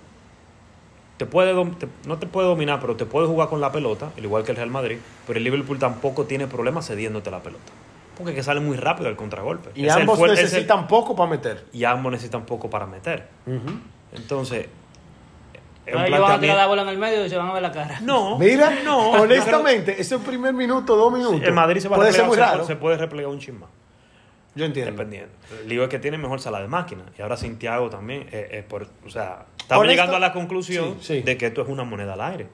te puede te- no te puede dominar, pero te puede jugar con la pelota, al igual que el Real Madrid. Pero el Liverpool tampoco tiene problemas cediéndote la pelota. Porque es que sale muy rápido el contragolpe. Y Es ambos el- necesitan poco para meter. y ambos necesitan poco para meter. Entonces, Ahí le van a tirar la bola en el medio y se van a ver la cara. No, Mira, no. honestamente, ese primer minuto, dos minutos, El Madrid se va puede a ser replegar, muy se raro. puede- se puede replegar un chin más. Yo entiendo. Dependiendo. El lío es que tiene mejor sala de máquina. Y ahora Santiago también. eh, eh, por, o sea, estamos Honesto- llegando a la conclusión Sí, sí. de que esto es una moneda al aire.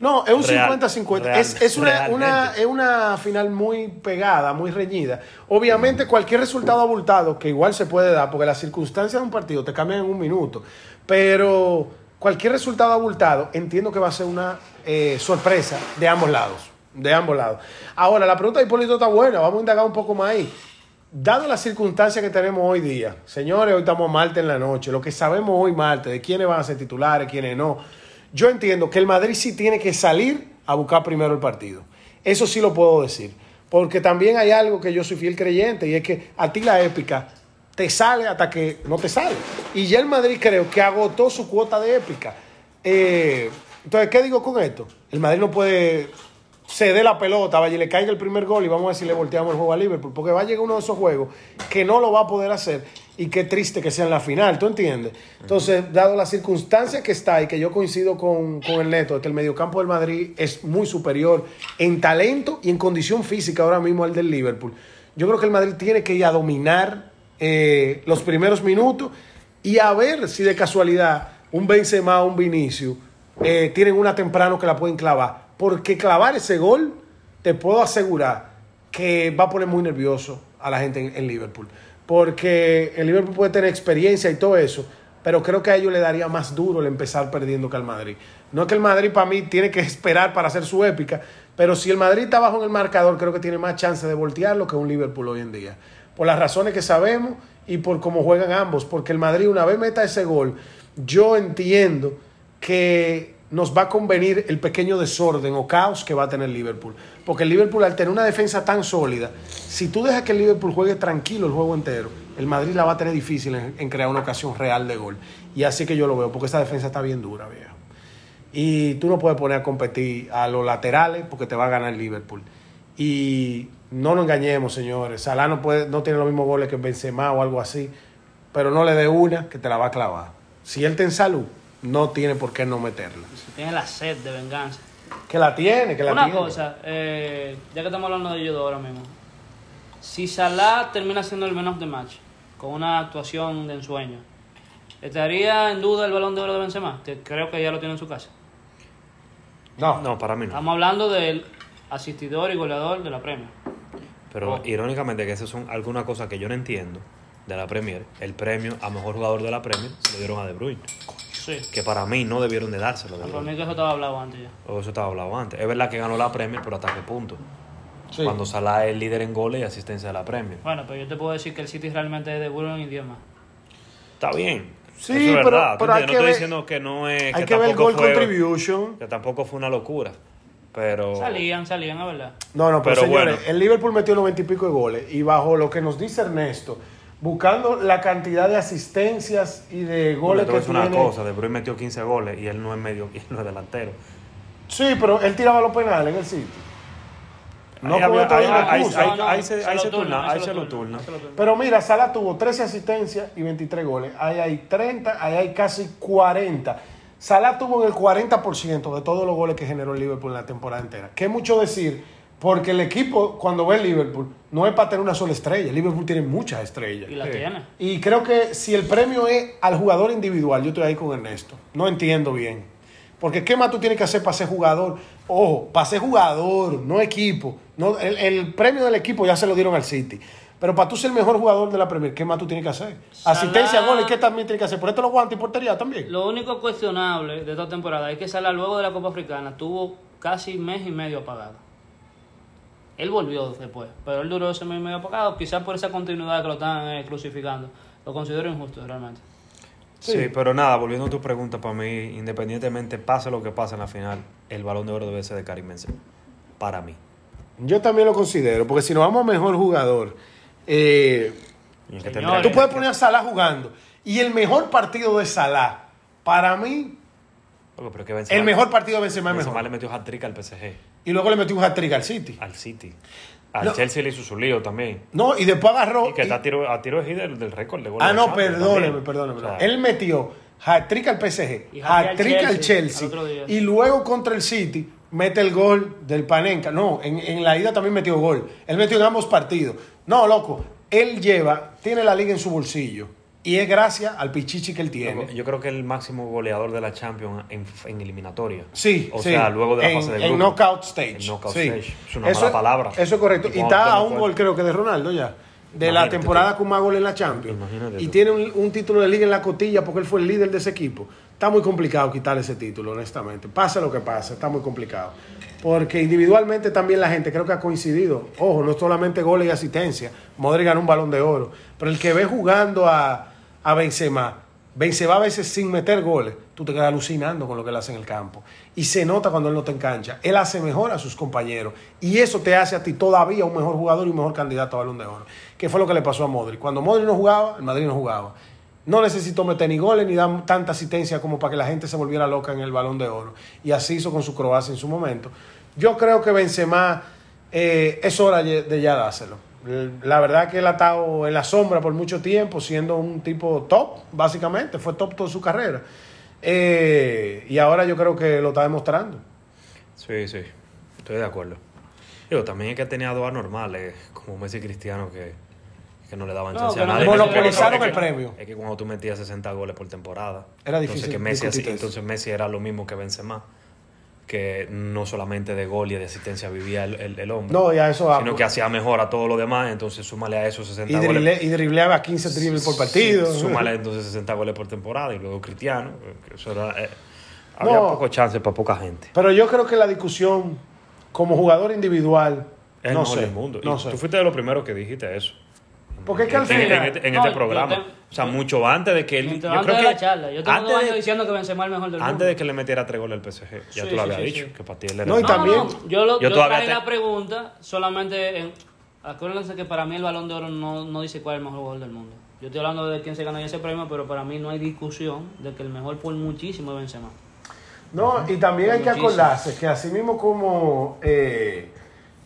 No, es un Real- 50-50. real- es, es una, realmente. una- es una final muy pegada, muy reñida. Obviamente, cualquier resultado abultado, que igual se puede dar, porque las circunstancias de un partido te cambian en un minuto, pero cualquier resultado abultado, entiendo que va a ser una eh, sorpresa de ambos lados. De ambos lados. Ahora, la pregunta de Hipólito está buena, vamos a indagar un poco más ahí. Dado las circunstancias que tenemos hoy día, señores, hoy estamos martes en la noche, lo que sabemos hoy martes, de quiénes van a ser titulares, quiénes no, yo entiendo que el Madrid sí tiene que salir a buscar primero el partido. Eso sí lo puedo decir. Porque también hay algo que yo soy fiel creyente y es que a ti la épica te sale hasta que no te sale. Y ya el Madrid creo que agotó su cuota de épica. Eh, entonces, ¿qué digo con esto? El Madrid no puede ceder la pelota, vaya le caiga el primer gol y vamos a si le volteamos el juego a Liverpool, porque va a llegar uno de esos juegos que no lo va a poder hacer y qué triste que sea en la final, ¿tú entiendes? Entonces, dado las circunstancias que está y que yo coincido con, con el Neto, que el mediocampo del Madrid es muy superior en talento y en condición física ahora mismo al del Liverpool, yo creo que el Madrid tiene que ir a dominar eh, los primeros minutos y a ver si de casualidad un Benzema o un Vinicius eh, tienen una temprano que la pueden clavar. Porque clavar ese gol, te puedo asegurar que va a poner muy nervioso a la gente en, en Liverpool. Porque el Liverpool puede tener experiencia y todo eso, pero creo que a ellos le daría más duro el empezar perdiendo que al Madrid. No es que el Madrid para mí tiene que esperar para hacer su épica, pero si el Madrid está bajo en el marcador, creo que tiene más chance de voltearlo que un Liverpool hoy en día. Por las razones que sabemos y por cómo juegan ambos. Porque el Madrid, una vez meta ese gol, yo entiendo que nos va a convenir el pequeño desorden o caos que va a tener Liverpool. Porque el Liverpool, al tener una defensa tan sólida, si tú dejas que el Liverpool juegue tranquilo el juego entero, el Madrid la va a tener difícil en, crear una ocasión real de gol. Y así que yo lo veo, porque esa defensa está bien dura, viejo. Y tú no puedes poner a competir a los laterales porque te va a ganar Liverpool. Y no nos engañemos, señores. Salah no, puede, no tiene los mismos goles que Benzema o algo así, pero no le dé una que te la va a clavar. Si él está en salud, no tiene por qué no meterla. Tiene la sed de venganza. Que la tiene, que la Una tiene. cosa, eh, ya que estamos hablando de judo ahora mismo. Si Salah termina siendo el menos de match, con una actuación de ensueño, ¿estaría en duda el balón de oro de Benzema? Que creo que ya lo tiene en su casa. No, No, para mí no. Estamos hablando del asistidor y goleador de la Premier. Pero Oh. irónicamente, que esas son algunas cosas que yo no entiendo de la Premier. El premio a mejor jugador de la Premier se lo dieron a De Bruyne. Sí. Que para mí no debieron de dárselo. De Para mí que eso estaba hablado antes ya. O eso estaba hablado antes. Es verdad que ganó la Premier, pero ¿hasta qué punto? Sí. Cuando Salah es el líder en goles y asistencia de la Premier. Bueno, pero yo te puedo decir que el City realmente es de y 10 más. Está bien. Sí, Eso es pero- verdad. ¿tú pero hay que no estoy ver- diciendo que no es. hay que ver el fue- contribution. Que tampoco fue una locura. Pero. Salían, salían, la verdad. No, no, pero, Pero señores, bueno. el Liverpool metió noventa y pico de goles y bajo lo que nos dice Ernesto, buscando la cantidad de asistencias y de goles que decir una tiene. cosa: De Bruyne metió 15 goles y él no es medio, él no es delantero. Sí, pero él tiraba los penales en el City. No Ahí había- ahí- en ahí- curso. ahí- se- ahí lo se turna, se se lo turna. Pero mira, Salah tuvo 13 asistencias y 23 goles. Ahí hay 30, ahí hay casi 40. Salah tuvo el 40% de todos los goles que generó el Liverpool en la temporada entera. Que es mucho decir, porque el equipo, cuando ve el Liverpool, no es para tener una sola estrella. El Liverpool tiene muchas estrellas. Y la Sí. tiene. Y creo que si el premio es al jugador individual, yo estoy ahí con Ernesto. No entiendo bien. Porque ¿qué más tú tienes que hacer para ser jugador? Ojo, para ser jugador, no equipo. No, el, el premio del equipo ya se lo dieron al City. Pero para tú ser el mejor jugador de la Premier, ¿qué más tú tienes que hacer? Salah- Asistencia, goles, ¿qué también tienes que hacer? ¿Por esto los guantes y portería también? Lo único cuestionable de esta temporada es que Salah luego de la Copa Africana tuvo casi mes y medio apagado. Él volvió después, pero él duró ese mes y medio apagado, quizás por esa continuidad que lo están eh, crucificando. Lo considero injusto realmente. Sí. Sí. pero nada, volviendo a tu pregunta, para mí, independientemente pase lo que pase en la final, el balón de oro debe ser de Karim Benzema. Para mí. Yo también lo considero, porque si nos vamos a mejor jugador, eh, Señores. Tú puedes poner a Salah jugando. Y el mejor partido de Salah, para mí, Loco, pero que Benzema- el mejor partido de Benzema es Benzema mejor. le metió hat-trick al PSG, Y luego le metió un hat-trick al City. al City. Al No. Chelsea le hizo su lío también. No, y después agarró. Y que y- está a tiro, a tiro de del, del récord de goles. Ah, de no, perdóneme, perdóneme. O sea, Él metió hat-trick al PSG, Y hat-trick al Chelsea, al y luego contra el City mete el gol del Panenka. No, en, en la ida también metió gol. Él metió en ambos partidos. No, loco, él lleva, tiene la liga en su bolsillo. Y es gracias al pichichi que él tiene. yo creo que es el máximo goleador de la Champions en, en eliminatoria. Sí, O sí. sea, luego de la en, fase de en grupo. knockout stage. En knockout sí. stage. Es una mala palabra. Eso es correcto. Y está a un gol, creo que de Ronaldo ya. De la temporada con más gol en la Champions. Imagínate Y tú. tiene un, un título de liga en la cotilla porque él fue el líder de ese equipo. Está muy complicado quitarle ese título, honestamente. Pase lo que pase, está muy complicado. Porque individualmente también la gente creo que ha coincidido. Ojo, no solamente goles y asistencia. Modric ganó un balón de oro. Pero el que ve jugando a, a Benzema, Benzema a veces sin meter goles, tú te quedas alucinando con lo que él hace en el campo. Y se nota cuando él no te engancha. Él hace mejor a sus compañeros. Y eso te hace a ti todavía un mejor jugador y un mejor candidato a balón de oro. Que fue lo que le pasó a Modric. Cuando Modric no jugaba, el Madrid no jugaba. No necesitó meter ni goles ni dar tanta asistencia como para que la gente se volviera loca en el balón de oro. Y así hizo con su Croacia en su momento. Yo creo que Benzema eh, es hora de ya dárselo. La verdad que él ha estado en la sombra por mucho tiempo, siendo un tipo top, básicamente. Fue top toda su carrera. Eh, y ahora yo creo que lo está demostrando. Sí, sí, estoy de acuerdo. Digo, también es que tenía dos anormales, como Messi Cristiano, que, que no le daban No, chance a nadie. monopolizaron el premio. Es que cuando tú metías 60 goles por temporada, Era entonces, difícil que Messi, así- eso. entonces Messi era lo mismo que Benzema, que no solamente de gol y de asistencia vivía el, el- el hombre, No, ya eso va. sino que hacía mejor a todo lo demás, entonces súmale a esos 60 y, goles. y dribleaba 15 dribles por partido. Sí, súmale entonces 60 goles por temporada y luego Cristiano, eso era, eh, había No. poco chance para poca gente. Pero yo creo que la discusión como jugador individual, Es el no mejor sé, del mundo. no Y sé. tú fuiste de los primeros que dijiste eso. Porque es que al En- en- final- En, este, en No, este programa. te- o sea, mucho antes de que él. Yo antes creo de que. la charla. Yo tengo antes dos años de- diciendo que Benzema es el mejor del mundo. Antes de que le metiera tres goles al PSG. Ya Sí, tú lo sí, habías sí, dicho. sí. Que para ti él era. No, y también- no. Yo, lo, Yo yo, traje te- la pregunta solamente en... Acuérdense que para mí el Balón de Oro no, no dice cuál es el mejor jugador del mundo. Yo estoy hablando de quién se ganó ese premio, pero para mí no hay discusión de que el mejor por muchísimo es Benzema. No, y también hay que acordarse que así mismo como, eh,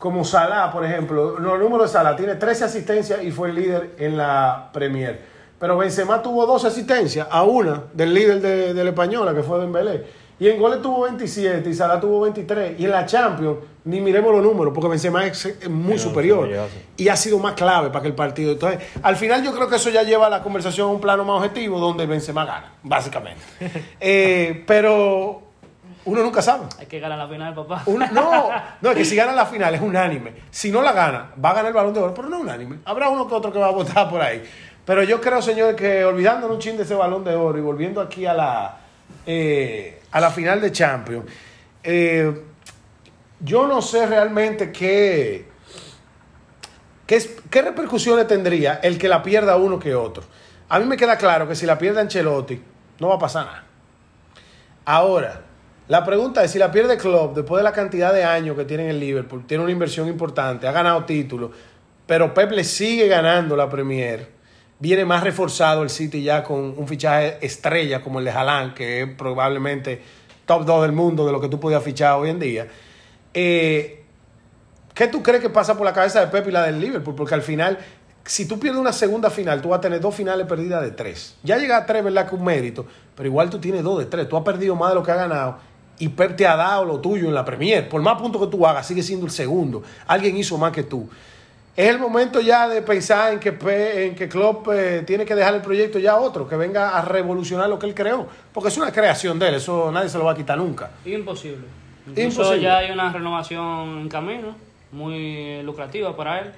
como Salah, por ejemplo, los números de Salah tiene 13 asistencias y fue el líder en la Premier. Pero Benzema tuvo 12 asistencias a una del líder de, de la española, que fue Dembélé. Y en goles tuvo 27 y Salah tuvo 23. Y en la Champions, ni miremos los números, porque Benzema es muy Sí, superior. Y ha sido más clave para que el partido. Entonces, al final yo creo que eso ya lleva la conversación a un plano más objetivo, donde Benzema gana, básicamente. Eh, pero uno nunca sabe. Hay que ganar la final, papá. Uno- no, no, es que si gana la final es unánime. Si no la gana, va a ganar el balón de oro, pero no unánime. Habrá uno que otro que va a votar por ahí. Pero yo creo, señor, que olvidándonos un chin de ese balón de oro y volviendo aquí a la, eh, a la final de Champions, eh, yo no sé realmente qué, qué, es- qué repercusiones tendría el que la pierda uno que otro. A mí me queda claro que si la pierde Ancelotti, no va a pasar nada. Ahora, la pregunta es si la pierde Klopp después de la cantidad de años que tiene en el Liverpool, tiene una inversión importante, ha ganado títulos, pero Pep le sigue ganando la Premier. Viene más reforzado el City ya con un fichaje estrella como el de Haaland, que es probablemente top 2 del mundo de lo que tú podías fichar hoy en día. Eh, ¿Qué tú crees que pasa por la cabeza de Pep y la del Liverpool? Porque al final, si tú pierdes una segunda final, tú vas a tener dos finales perdidas de tres. Ya llega a tres, ¿verdad? Que un mérito, pero igual tú tienes dos de tres. Tú has perdido más de lo que has ganado y Pep te ha dado lo tuyo en la Premier. Por más puntos que tú hagas, sigue siendo el segundo. Alguien hizo más que tú. Es el momento ya de pensar en que, en que Klopp eh, tiene que dejar el proyecto ya a otro, que venga a revolucionar lo que él creó. Porque es una creación de él, eso nadie se lo va a quitar nunca. Imposible. Incluso Imposible. ya hay una renovación en camino, muy lucrativa para él.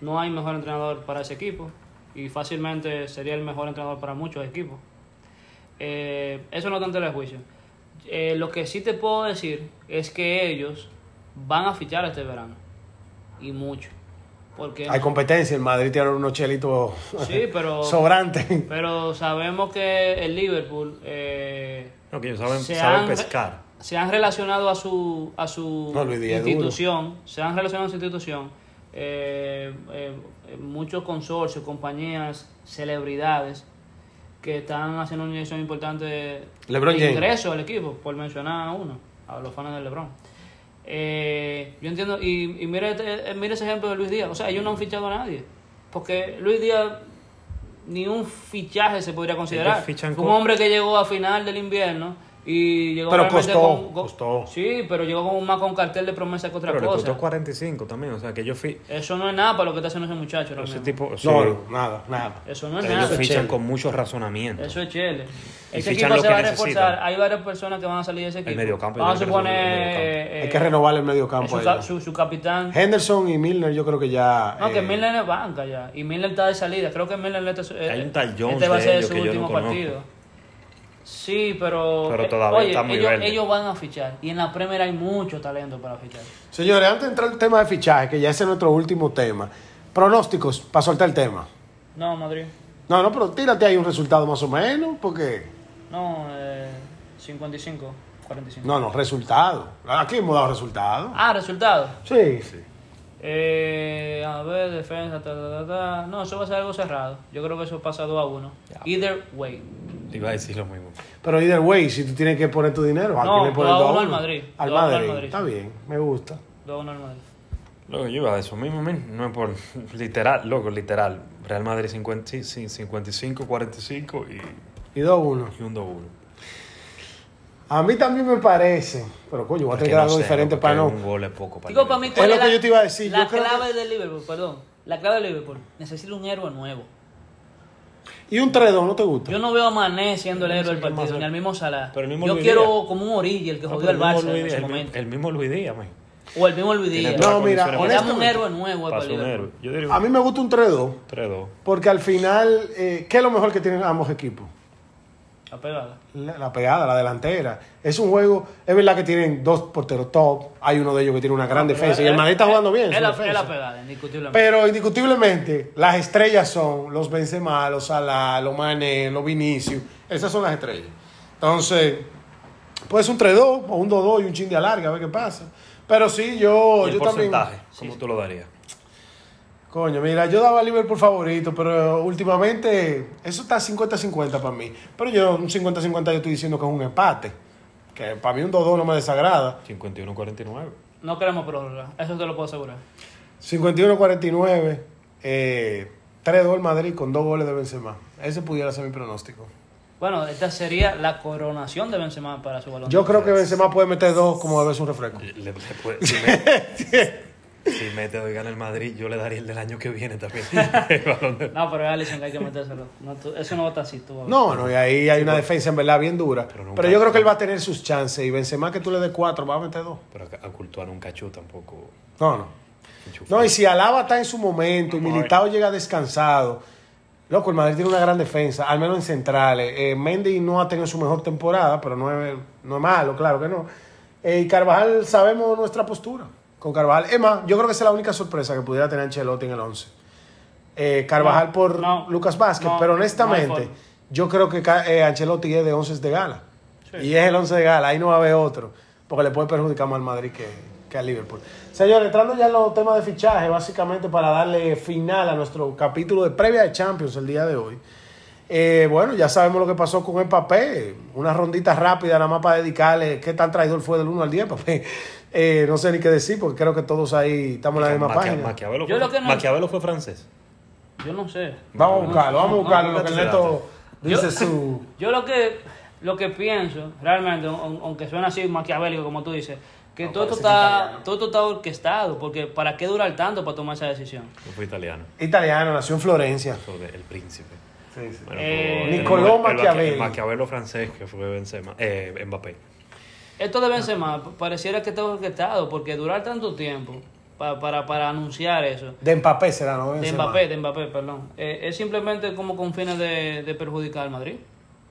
No hay mejor entrenador para ese equipo y fácilmente sería el mejor entrenador para muchos equipos. Eh, eso no tanto el juicio. Eh, lo que sí te puedo decir es que ellos van a fichar este verano. Y mucho. Porque Hay competencia, el Madrid tiene unos chelitos Sí, pero- sobrantes. Pero sabemos que el Liverpool eh, No, que ellos saben, se, saben han, pescar. se han relacionado a su, a su No, institución, se han relacionado a su institución eh, eh, muchos consorcios, compañías, celebridades que están haciendo una inyección importante de, LeBron de James. ingreso al equipo, por mencionar a uno, a los fans de LeBron. Eh, yo entiendo, y, y mira, este- eh, mira ese ejemplo de Luis Díaz, o sea, ellos no han fichado a nadie, porque Luis Díaz ni un fichaje se podría considerar. Fue un hombre que llegó a final del invierno y llegó Pero costó, con- con- costó. Sí, pero llegó con, más con cartel de promesa que otra Pero le cosa. costó 45 también, o sea que ellos, fi- Eso no es nada para lo que está haciendo ese muchacho. ese tipo, sí, No, nada, nada. Eso no es ellos nada. fichan con mucho razonamiento. Eso es chile. Ese equipo se va a reforzar. necesitan. Hay varias personas que van a salir de ese equipo. mediocampo, Vamos a yo suponer. el mediocampo. eh, Hay que renovar el medio campo. su, su, su capitán. Henderson y Milner yo creo que ya... No, que eh, Milner es banca ya. Y Milner está de salida. Creo que Milner este, Hay un tal Jones este va a ser su yo no último partido. Sí, pero. Pero eh, todavía oye, está muy ellos, verde. ellos van a fichar. Y en la Premier hay mucho talento para fichar. Señores, antes de entrar al tema de fichaje, que ya ese es nuestro último tema, pronósticos, para soltar el tema. No, Madrid. No, no, pero tírate ahí un resultado más o menos, porque... No, eh, 55, 45. No, no, resultado. Aquí hemos dado resultados. Ah, resultado. Sí, sí. Eh, a ver, defensa, ta, ta, ta, ta. No, eso va a ser algo cerrado. Yo creo que eso pasa 2 a 1. Either way. Te iba a decir lo mismo. Pero either way, si tú tienes que poner tu dinero, ¿a No, quién le pones a al? Madrid. Al Madrid. Madrid. Está bien, me gusta. 2 a 1 al Madrid. Loco, yo iba a eso mismo, men. no es por literal, loco, literal. Real Madrid 50, sí, sí, 55, 45 y, Y 2-1. y un 2-1. A mí también me parece, pero coño, voy a Es tener que que dar no algo sé, diferente para que no. Un gol es poco para Digo, para mí, Es ¿cuál lo que la- yo te iba a decir, La yo creo clave de Liverpool, perdón. La clave de Liverpool. Necesita un héroe nuevo. Y un 3-2, ¿no te gusta? Yo no veo a Mané siendo el héroe del partido, ni al mismo Salah. Pero el mismo Yo Luis quiero Díaz. como un Origi, el que jodió al el Barça en ese el, momento. el mismo Luis Díaz, man. O el mismo Luis Díaz. No, mira, damos un honestamente, héroe nuevo. Yo diría A mí me gusta un 3-2, 3-2. porque al final, eh, ¿qué es lo mejor que tienen ambos equipos? La pegada. La, la pegada, la delantera. Es un juego, es verdad que tienen dos porteros top, hay uno de ellos que tiene una gran defensa y el Madrid está es- jugando bien. Es la, defensa. es la pegada, indiscutiblemente. Pero indiscutiblemente, las estrellas son los Benzema, los Salah, los Mané, los Vinicius. Esas son las estrellas. Entonces, puede ser un 3-2 o un 2-2 y un chin de alarga, a ver qué pasa. Pero sí, yo, ¿Y el yo también. porcentaje? ¿Cómo tú lo darías? Coño, mira, yo daba a Liverpool favorito, pero últimamente eso está 50-50 para mí. Pero yo, un 50-50 yo estoy diciendo que es un empate. Que para mí un 2-2 no me desagrada. 51-49. No queremos prórroga, eso te lo puedo asegurar. 51-49, eh, 3-2 el Madrid con dos goles de Benzema. Ese pudiera ser mi pronóstico. Bueno, esta sería la coronación de Benzema para su balón. Yo creo que Benzema puede meter dos como beberse un refresco. Le- le puede- si, me- si mete hoy gana el Madrid, yo le daría el del año que viene también. El balón de- No, pero es Alisson que hay que metérselo. No, tú- eso no va a estar así, tú. No, no, y ahí hay una defensa en verdad bien dura. Pero yo creo que él va a tener sus chances. Y Benzema que tú le des cuatro, va a meter dos. Pero a, Courtois nunca echó tampoco. No, no. No, y si Alaba está en su momento y Militao llega descansado, loco, el Madrid tiene una gran defensa, al menos en centrales. Eh, Mendy no ha tenido su mejor temporada, pero no es, no es malo, claro que no. Eh, y Carvajal, sabemos nuestra postura con Carvajal. Es más, yo creo que esa es la única sorpresa que pudiera tener Ancelotti en el 11. Eh, Carvajal No, por no, Lucas Vázquez, no, pero honestamente, yo creo que eh, Ancelotti es de 11 de gala. Y es el 11 de gala, ahí no va a haber otro, porque le puede perjudicar más al Madrid que, que al Liverpool. Señores, entrando ya en los temas de fichaje, básicamente para darle final a nuestro capítulo de previa de Champions el día de hoy. Eh, bueno, ya sabemos lo que pasó con el papel. Una rondita rápida nada más para dedicarle qué tan traidor fue del 1 al 10, papel. Eh, no sé ni qué decir, porque creo que todos ahí estamos en la misma Maquia- página. Maquiavelo, Yo fue, lo que no- Maquiavelo fue francés. Yo no sé. Vamos a buscarlo, vamos a buscarlo, no, lo que no, Neto Yo- dice su... Yo lo que, lo que pienso, realmente, aun- aunque suena así maquiavélico como tú dices, que todo, esto está, todo esto está orquestado, porque ¿para qué durar tanto para tomar esa decisión? No fue italiano. Italiano, nació en Florencia. Fue de- el príncipe. Sí, sí. Bueno, Eh, fue- el- Nicolò el- el- Machiavelli. El Maquiavelo francés que fue Benzema, eh, Mbappé. Esto de Benzema pareciera que está orquestado, porque durar tanto tiempo pa- para, para anunciar eso, De Mbappé será, ¿no? de. Mbappé, de Mbappé, perdón, eh, es simplemente como con fines de, de perjudicar al Madrid.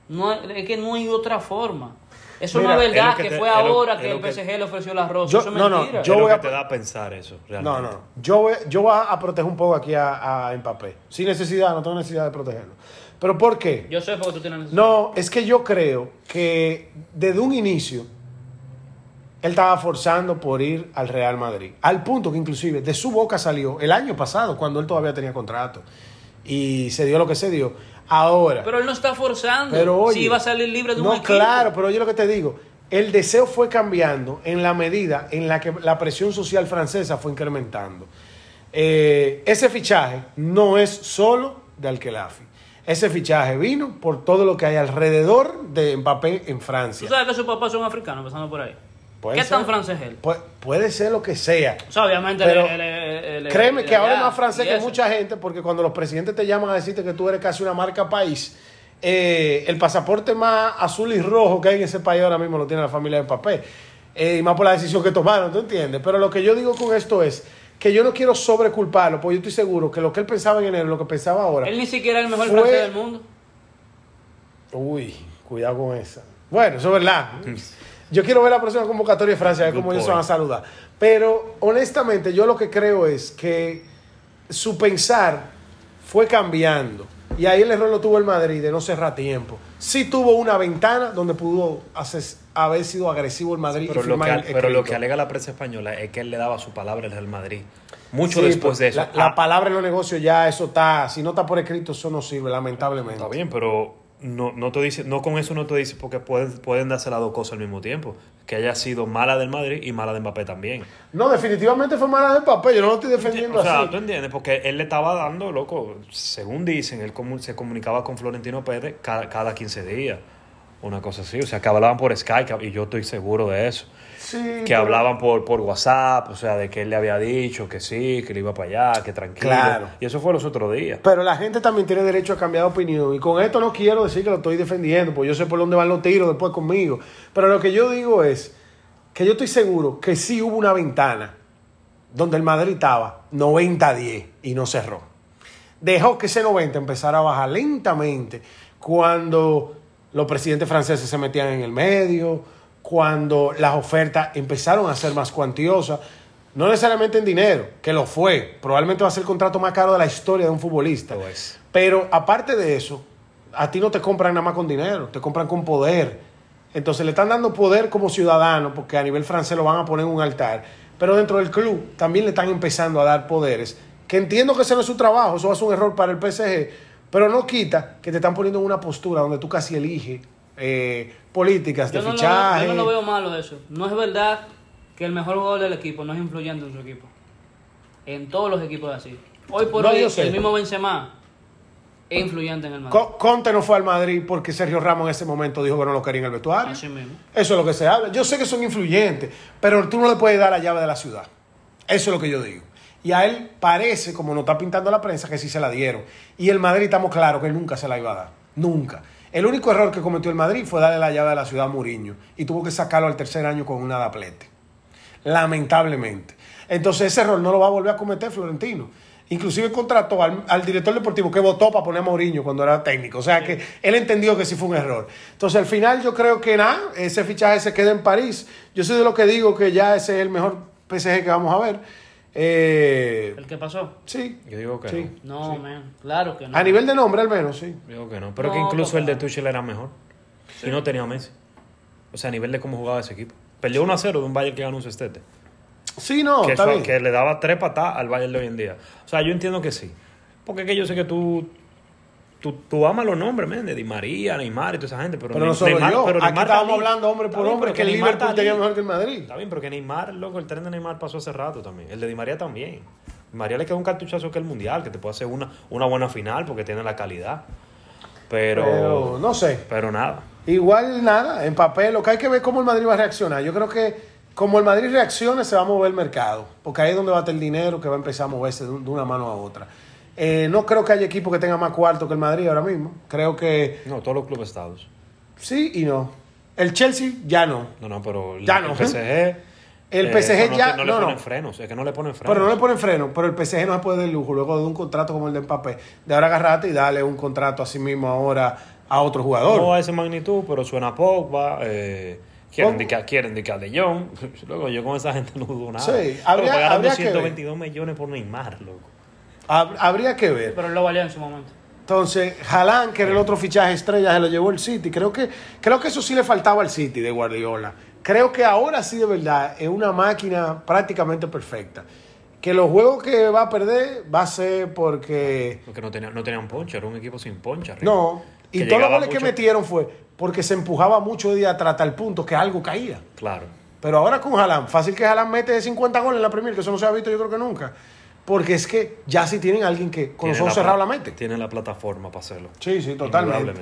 No, es que no hay otra forma. Eso Mira, no es verdad que, que te- fue lo- ahora que el que- PSG le ofreció la rosa. Yo- eso es no, no, mentira. yo es voy lo a- que te da a pensar eso, No, realmente. no. Yo voy, yo voy a proteger un poco aquí a, a Mbappé. Sin necesidad, no tengo necesidad de protegerlo. ¿Pero por qué? Yo sé porque tú tienes necesidad. No, es que yo creo que desde un inicio él estaba forzando por ir al Real Madrid. Al punto que inclusive de su boca salió el año pasado, cuando él todavía tenía contrato. Y se dio lo que se dio. Ahora. Pero él no está forzando. Pero oye, si iba a salir libre de un no, equipo. claro, pero oye lo que te digo. El deseo fue cambiando en la medida en la que la presión social francesa fue incrementando. Eh, ese fichaje no es solo de Alquelafi. Ese fichaje vino por todo lo que hay alrededor de Mbappé en Tú Francia. sabes que sus papás son africanos, empezando por ahí. Puede ¿Qué ser. tan francés es él? Pu- puede ser lo que sea. O sea, obviamente Pero Créeme que ahora es más francés que eso. mucha gente, porque cuando los presidentes te llaman a decirte que tú eres casi una marca país, eh, el pasaporte más azul y rojo que hay en ese país ahora mismo lo tiene la familia de papel. Eh, y más por la decisión que tomaron, ¿tú entiendes? Pero lo que yo digo con esto es que yo no quiero sobreculparlo, porque yo estoy seguro que lo que él pensaba en enero, lo que pensaba ahora. Él ni siquiera es el mejor Fue- francés del mundo. Uy, cuidado con esa. Bueno, eso es verdad. Yo quiero ver la próxima convocatoria de Francia, a ver Good cómo ellos van a saludar. Pero honestamente, yo lo que creo es que su pensar fue cambiando. Y ahí el error lo tuvo el Madrid de no cerrar tiempo. Sí tuvo una ventana donde pudo hacer- haber sido agresivo el Madrid Pero, y lo que, pero lo que alega la prensa española es que él le daba su palabra al Real Madrid. Mucho Sí, después de pero eso. La, la Ah, palabra en los negocios ya, eso está. Si no está por escrito, eso no sirve, lamentablemente. Está bien, pero no, no, te dice, no con eso no te dice porque pueden, pueden darse las dos cosas al mismo tiempo. Que haya sido mala del Madrid y mala de Mbappé también. No, definitivamente fue mala de papel. Yo no lo estoy defendiendo O sea, así. tú entiendes, porque él le estaba dando, loco, según dicen, él se comunicaba con Florentino Pérez cada, cada 15 días. Una cosa así, o sea, que hablaban por Skype y yo estoy seguro de eso. Sí, Que hablaban por, por WhatsApp, o sea, de que él le había dicho que sí, que él iba para allá, que tranquilo. Claro. Y eso fue los otros días. Pero la gente también tiene derecho a cambiar de opinión. Y con esto no quiero decir que lo estoy defendiendo, porque yo sé por dónde van los tiros después conmigo. Pero lo que yo digo es que yo estoy seguro que sí hubo una ventana donde el Madrid estaba 90-10 y no cerró. Dejó que ese 90 empezara a bajar lentamente cuando los presidentes franceses se metían en el medio, cuando las ofertas empezaron a ser más cuantiosas. No necesariamente en dinero, que lo fue. Probablemente va a ser el contrato más caro de la historia de un futbolista. Pero aparte de eso, a ti no te compran nada más con dinero, te compran con poder. Entonces le están dando poder como ciudadano, porque a nivel francés lo van a poner en un altar. Pero dentro del club también le están empezando a dar poderes, que entiendo que ese no es su trabajo, eso va a ser un error para el PSG, pero no quita que te están poniendo en una postura donde tú casi eliges eh, políticas de Yo no, lo, fichaje. yo no lo veo malo eso. No es verdad que el mejor jugador del equipo no es influyente en su equipo. En todos los equipos así. Hoy por No, hoy, el mismo Benzema es influyente en el Madrid. Co- Conte no fue al Madrid porque Sergio Ramos en ese momento dijo que no lo quería en el vestuario. Así mismo. Eso es lo que se habla. Yo sé que son influyentes, pero tú no le puedes dar la llave de la ciudad. Eso es lo que yo digo. Y a él parece, como nos está pintando la prensa, que sí se la dieron. Y el Madrid estamos claros que él nunca se la iba a dar. Nunca. El único error que cometió el Madrid fue darle la llave de la ciudad a Mourinho. Y tuvo que sacarlo al tercer año con una daplete. Lamentablemente. Entonces ese error no lo va a volver a cometer Florentino. Inclusive contrató al, al director deportivo que votó para poner a Mourinho cuando era técnico. O sea que él entendió que sí fue un error. Entonces al final yo creo que nada, ese fichaje se queda en París. Yo soy de lo que digo que ya ese es el mejor PSG que vamos a ver. Eh, ¿El que pasó? sí. Yo digo que Sí. No, man. Claro que no. A nivel de nombre al menos, sí. no. Digo que no. Pero No, que incluso el de. Tuchel era mejor. Y no tenía a Messi. O sea, a nivel de cómo jugaba ese equipo. Perdió 1 a 0 de un Bayern que ganó un cestete. Sí, no, que, está eso- bien. que le daba tres patadas al Bayern de hoy en día. O sea, yo entiendo que sí. Porque es que yo sé que tú, tú, tú amas los nombres, men, de Di María, Neymar y toda esa gente. Pero, Pero no solo Neymar- yo. pero Aquí Neymar estábamos hablando hombre por bien, hombre pero que el Liverpool tenía mejor que el Madrid. Está bien, pero que Neymar, loco, el tren de Neymar pasó hace rato también. El de Di María también. Di María le queda un cartuchazo que el Mundial, que te puede hacer una, una buena final porque tiene la calidad. Pero, Pero pero, no sé. nada. Igual nada, en papel, lo que hay que ver cómo el Madrid va a reaccionar. Yo creo que como el Madrid reaccione, se va a mover el mercado, porque ahí es donde va a estar el dinero que va a empezar a moverse de una mano a otra. Eh, no creo que haya equipo que tenga más cuarto que el Madrid ahora mismo. Creo que No, todos los clubes estados. sí y no. El Chelsea ya no. No, no, pero el, Ya el no. PSG. El eh, PSG no, ya- te- no le no, no. ponen frenos, es que no le ponen frenos. Pero no le ponen freno, pero el PSG no se puede dar el lujo luego de un contrato como el de Mbappé. De ahora agarrarte y darle un contrato así mismo ahora a otro jugador. No a esa magnitud, pero suena a Pogba. Eh, quieren, indicar, quieren indicar de Jong. Luego yo con esa gente no dudo nada. Sí, Pero habría- pagaron habría que ver. 222 millones por Neymar, loco. Hab- Habría que ver. Pero él lo valía en su momento. Entonces, Haaland, que era el otro fichaje estrella, se lo llevó el City. Creo que, creo que eso sí le faltaba al City de Guardiola. creo que ahora sí de verdad es una máquina prácticamente perfecta. Que los juegos que va a perder va a ser porque... Porque no tenía, no tenía un ponche, era un equipo sin ponche. arriba. No, y todos los goles que metieron fue porque se empujaba mucho de atrás el punto que algo caía. Claro. Pero ahora con Haaland, fácil que Haaland mete 50 goles en la Premier, que eso no se ha visto yo creo que nunca. Porque es que ya sí tienen alguien que con los ojos la cerrados la pla- mete. Tiene la plataforma para hacerlo. Sí, sí, totalmente.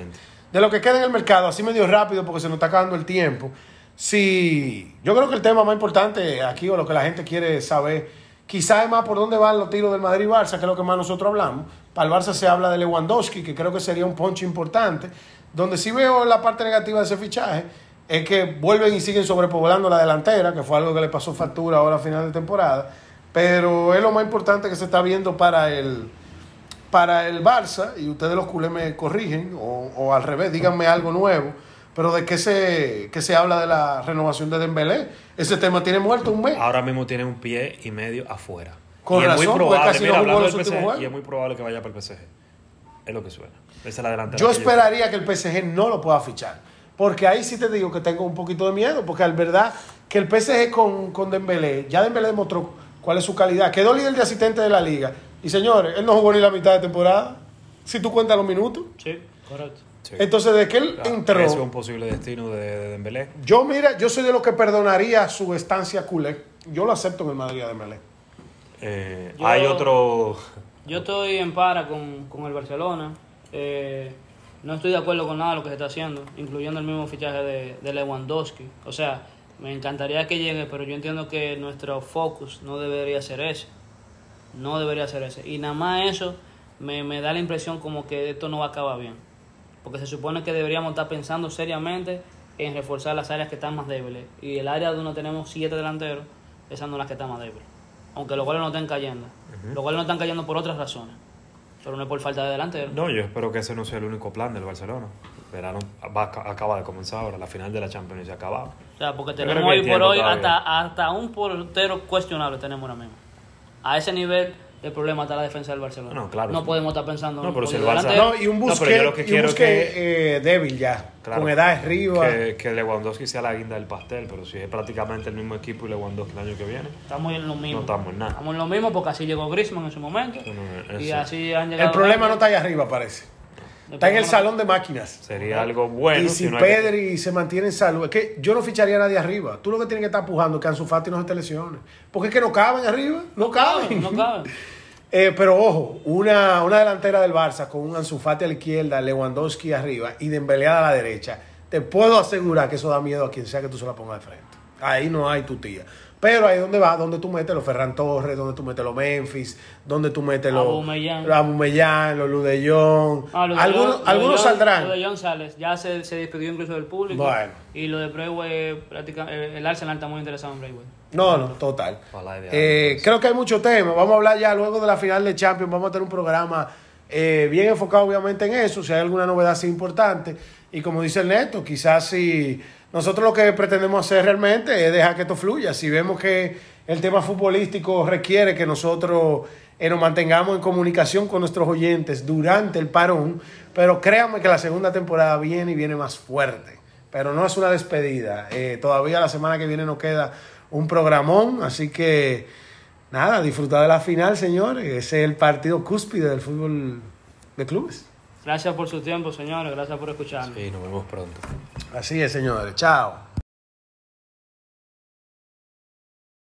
De lo que queda en el mercado, así medio rápido porque se nos está acabando el tiempo. Sí, yo creo que el tema más importante aquí o lo que la gente quiere saber, quizás es más por dónde van los tiros del Madrid y Barça, que es lo que más nosotros hablamos. Para el Barça se habla de Lewandowski, que creo que sería un ponche importante. Donde sí veo la parte negativa de ese fichaje es que vuelven y siguen sobrepoblando la delantera, que fue algo que le pasó factura ahora a final de temporada. Pero es lo más importante que se está viendo para el, para el Barça, y ustedes los culés me corrigen, o, o al revés, díganme algo nuevo, pero de qué se, qué se habla de la renovación de Dembélé. Ese tema tiene muerto un mes. Ahora mismo tiene un pie y medio afuera. Con y razón, es muy probable, casi mira, no jugó los PSG, juegos. y es muy probable que vaya para el PSG. Es lo que suena. Es la. Yo esperaría que el PSG no lo pueda fichar, porque ahí sí te digo que tengo un poquito de miedo, porque al verdad que el PSG con, con Dembélé, ya Dembélé demostró cuál es su calidad, quedó líder de asistente de la liga, y señores, él no jugó ni la mitad de temporada, si tú cuentas los minutos. Sí, correcto. Sí. Entonces, de que él Claro, entró... Es un posible destino de, de Dembélé. Yo, mira, yo soy de los que perdonaría su estancia culé. Yo lo acepto en el Madrid de Melé. Eh, Yo- Hay otro... Yo estoy en para con, con el Barcelona. Eh, no estoy de acuerdo con nada de lo que se está haciendo, incluyendo el mismo fichaje de, de Lewandowski. O sea, me encantaría que llegue, pero yo entiendo que nuestro focus no debería ser ese. No debería ser ese. Y nada más eso me, me da la impresión como que esto no va a acabar bien. Porque se supone que deberíamos estar pensando seriamente en reforzar las áreas que están más débiles. Y el área donde tenemos siete delanteros, esas no es las que están más débiles. Aunque los goles no estén cayendo. Los goles no están cayendo por otras razones. Pero no es por falta de delantero. No, yo espero que ese no sea el único plan del Barcelona. Verano va, acaba de comenzar ahora, la final de la Champions se acababa. O sea, porque tenemos hoy por hoy todavía. hasta, hasta un portero cuestionable tenemos ahora mismo. A ese nivel el problema está la defensa del Barcelona. No, claro. No podemos estar pensando No, en pero si el Barça-. No, y un busque, que eh, débil ya. Claro. Con edad arriba. Que, que Lewandowski sea la guinda del pastel, pero si es prácticamente el mismo equipo y Lewandowski el año que viene, Estamos en lo mismo. no estamos en nada. Estamos en lo mismo porque así llegó Griezmann en su momento. No, no, y así han llegado. El problema no está ahí arriba, parece. Está en el salón de máquinas. Sería algo bueno. y si no hay que- Pedri se mantiene en salud, es que yo no ficharía a nadie arriba. Tú lo que tienes que estar pujando es que Ansu Fati no se te lesione. Porque es que no caben arriba. No caben. No cabe. Eh, pero ojo, una, una delantera del Barça con un Ansu Fati a la izquierda, Lewandowski arriba y Dembélé a la derecha. Te puedo asegurar que eso da miedo a quien sea que tú se la pongas de frente. Ahí no hay tu tía. Pero ahí donde va, donde tú metes los Ferran Torres, donde tú metes los Memphis, donde tú metes los Aubameyang. los Ludellón. Ah, lo algunos lo algunos saldrán. Lo de John Sales ya se, se despidió incluso del público. Bueno. Y lo de Breyway, prácticamente, el Arsenal está muy interesado en Breyway. No, no, total. Eh, creo que hay mucho tema. Vamos a hablar ya luego de la final de Champions. Vamos a tener un programa eh, bien enfocado, obviamente, en eso. Si hay alguna novedad así importante. Y como dice el Neto, quizás si nosotros lo que pretendemos hacer realmente es dejar que esto fluya. Si vemos que el tema futbolístico requiere que nosotros eh, nos mantengamos en comunicación con nuestros oyentes durante el parón. Pero créanme que la segunda temporada viene y viene más fuerte pero no es una despedida. Eh, todavía la semana que viene nos queda un programón, así que nada, disfrutar de la final, señores. Ese es el partido cúspide del fútbol de clubes. Gracias por su tiempo, señores. Gracias por escucharnos. Sí, nos vemos pronto. Así es, señores. Chao.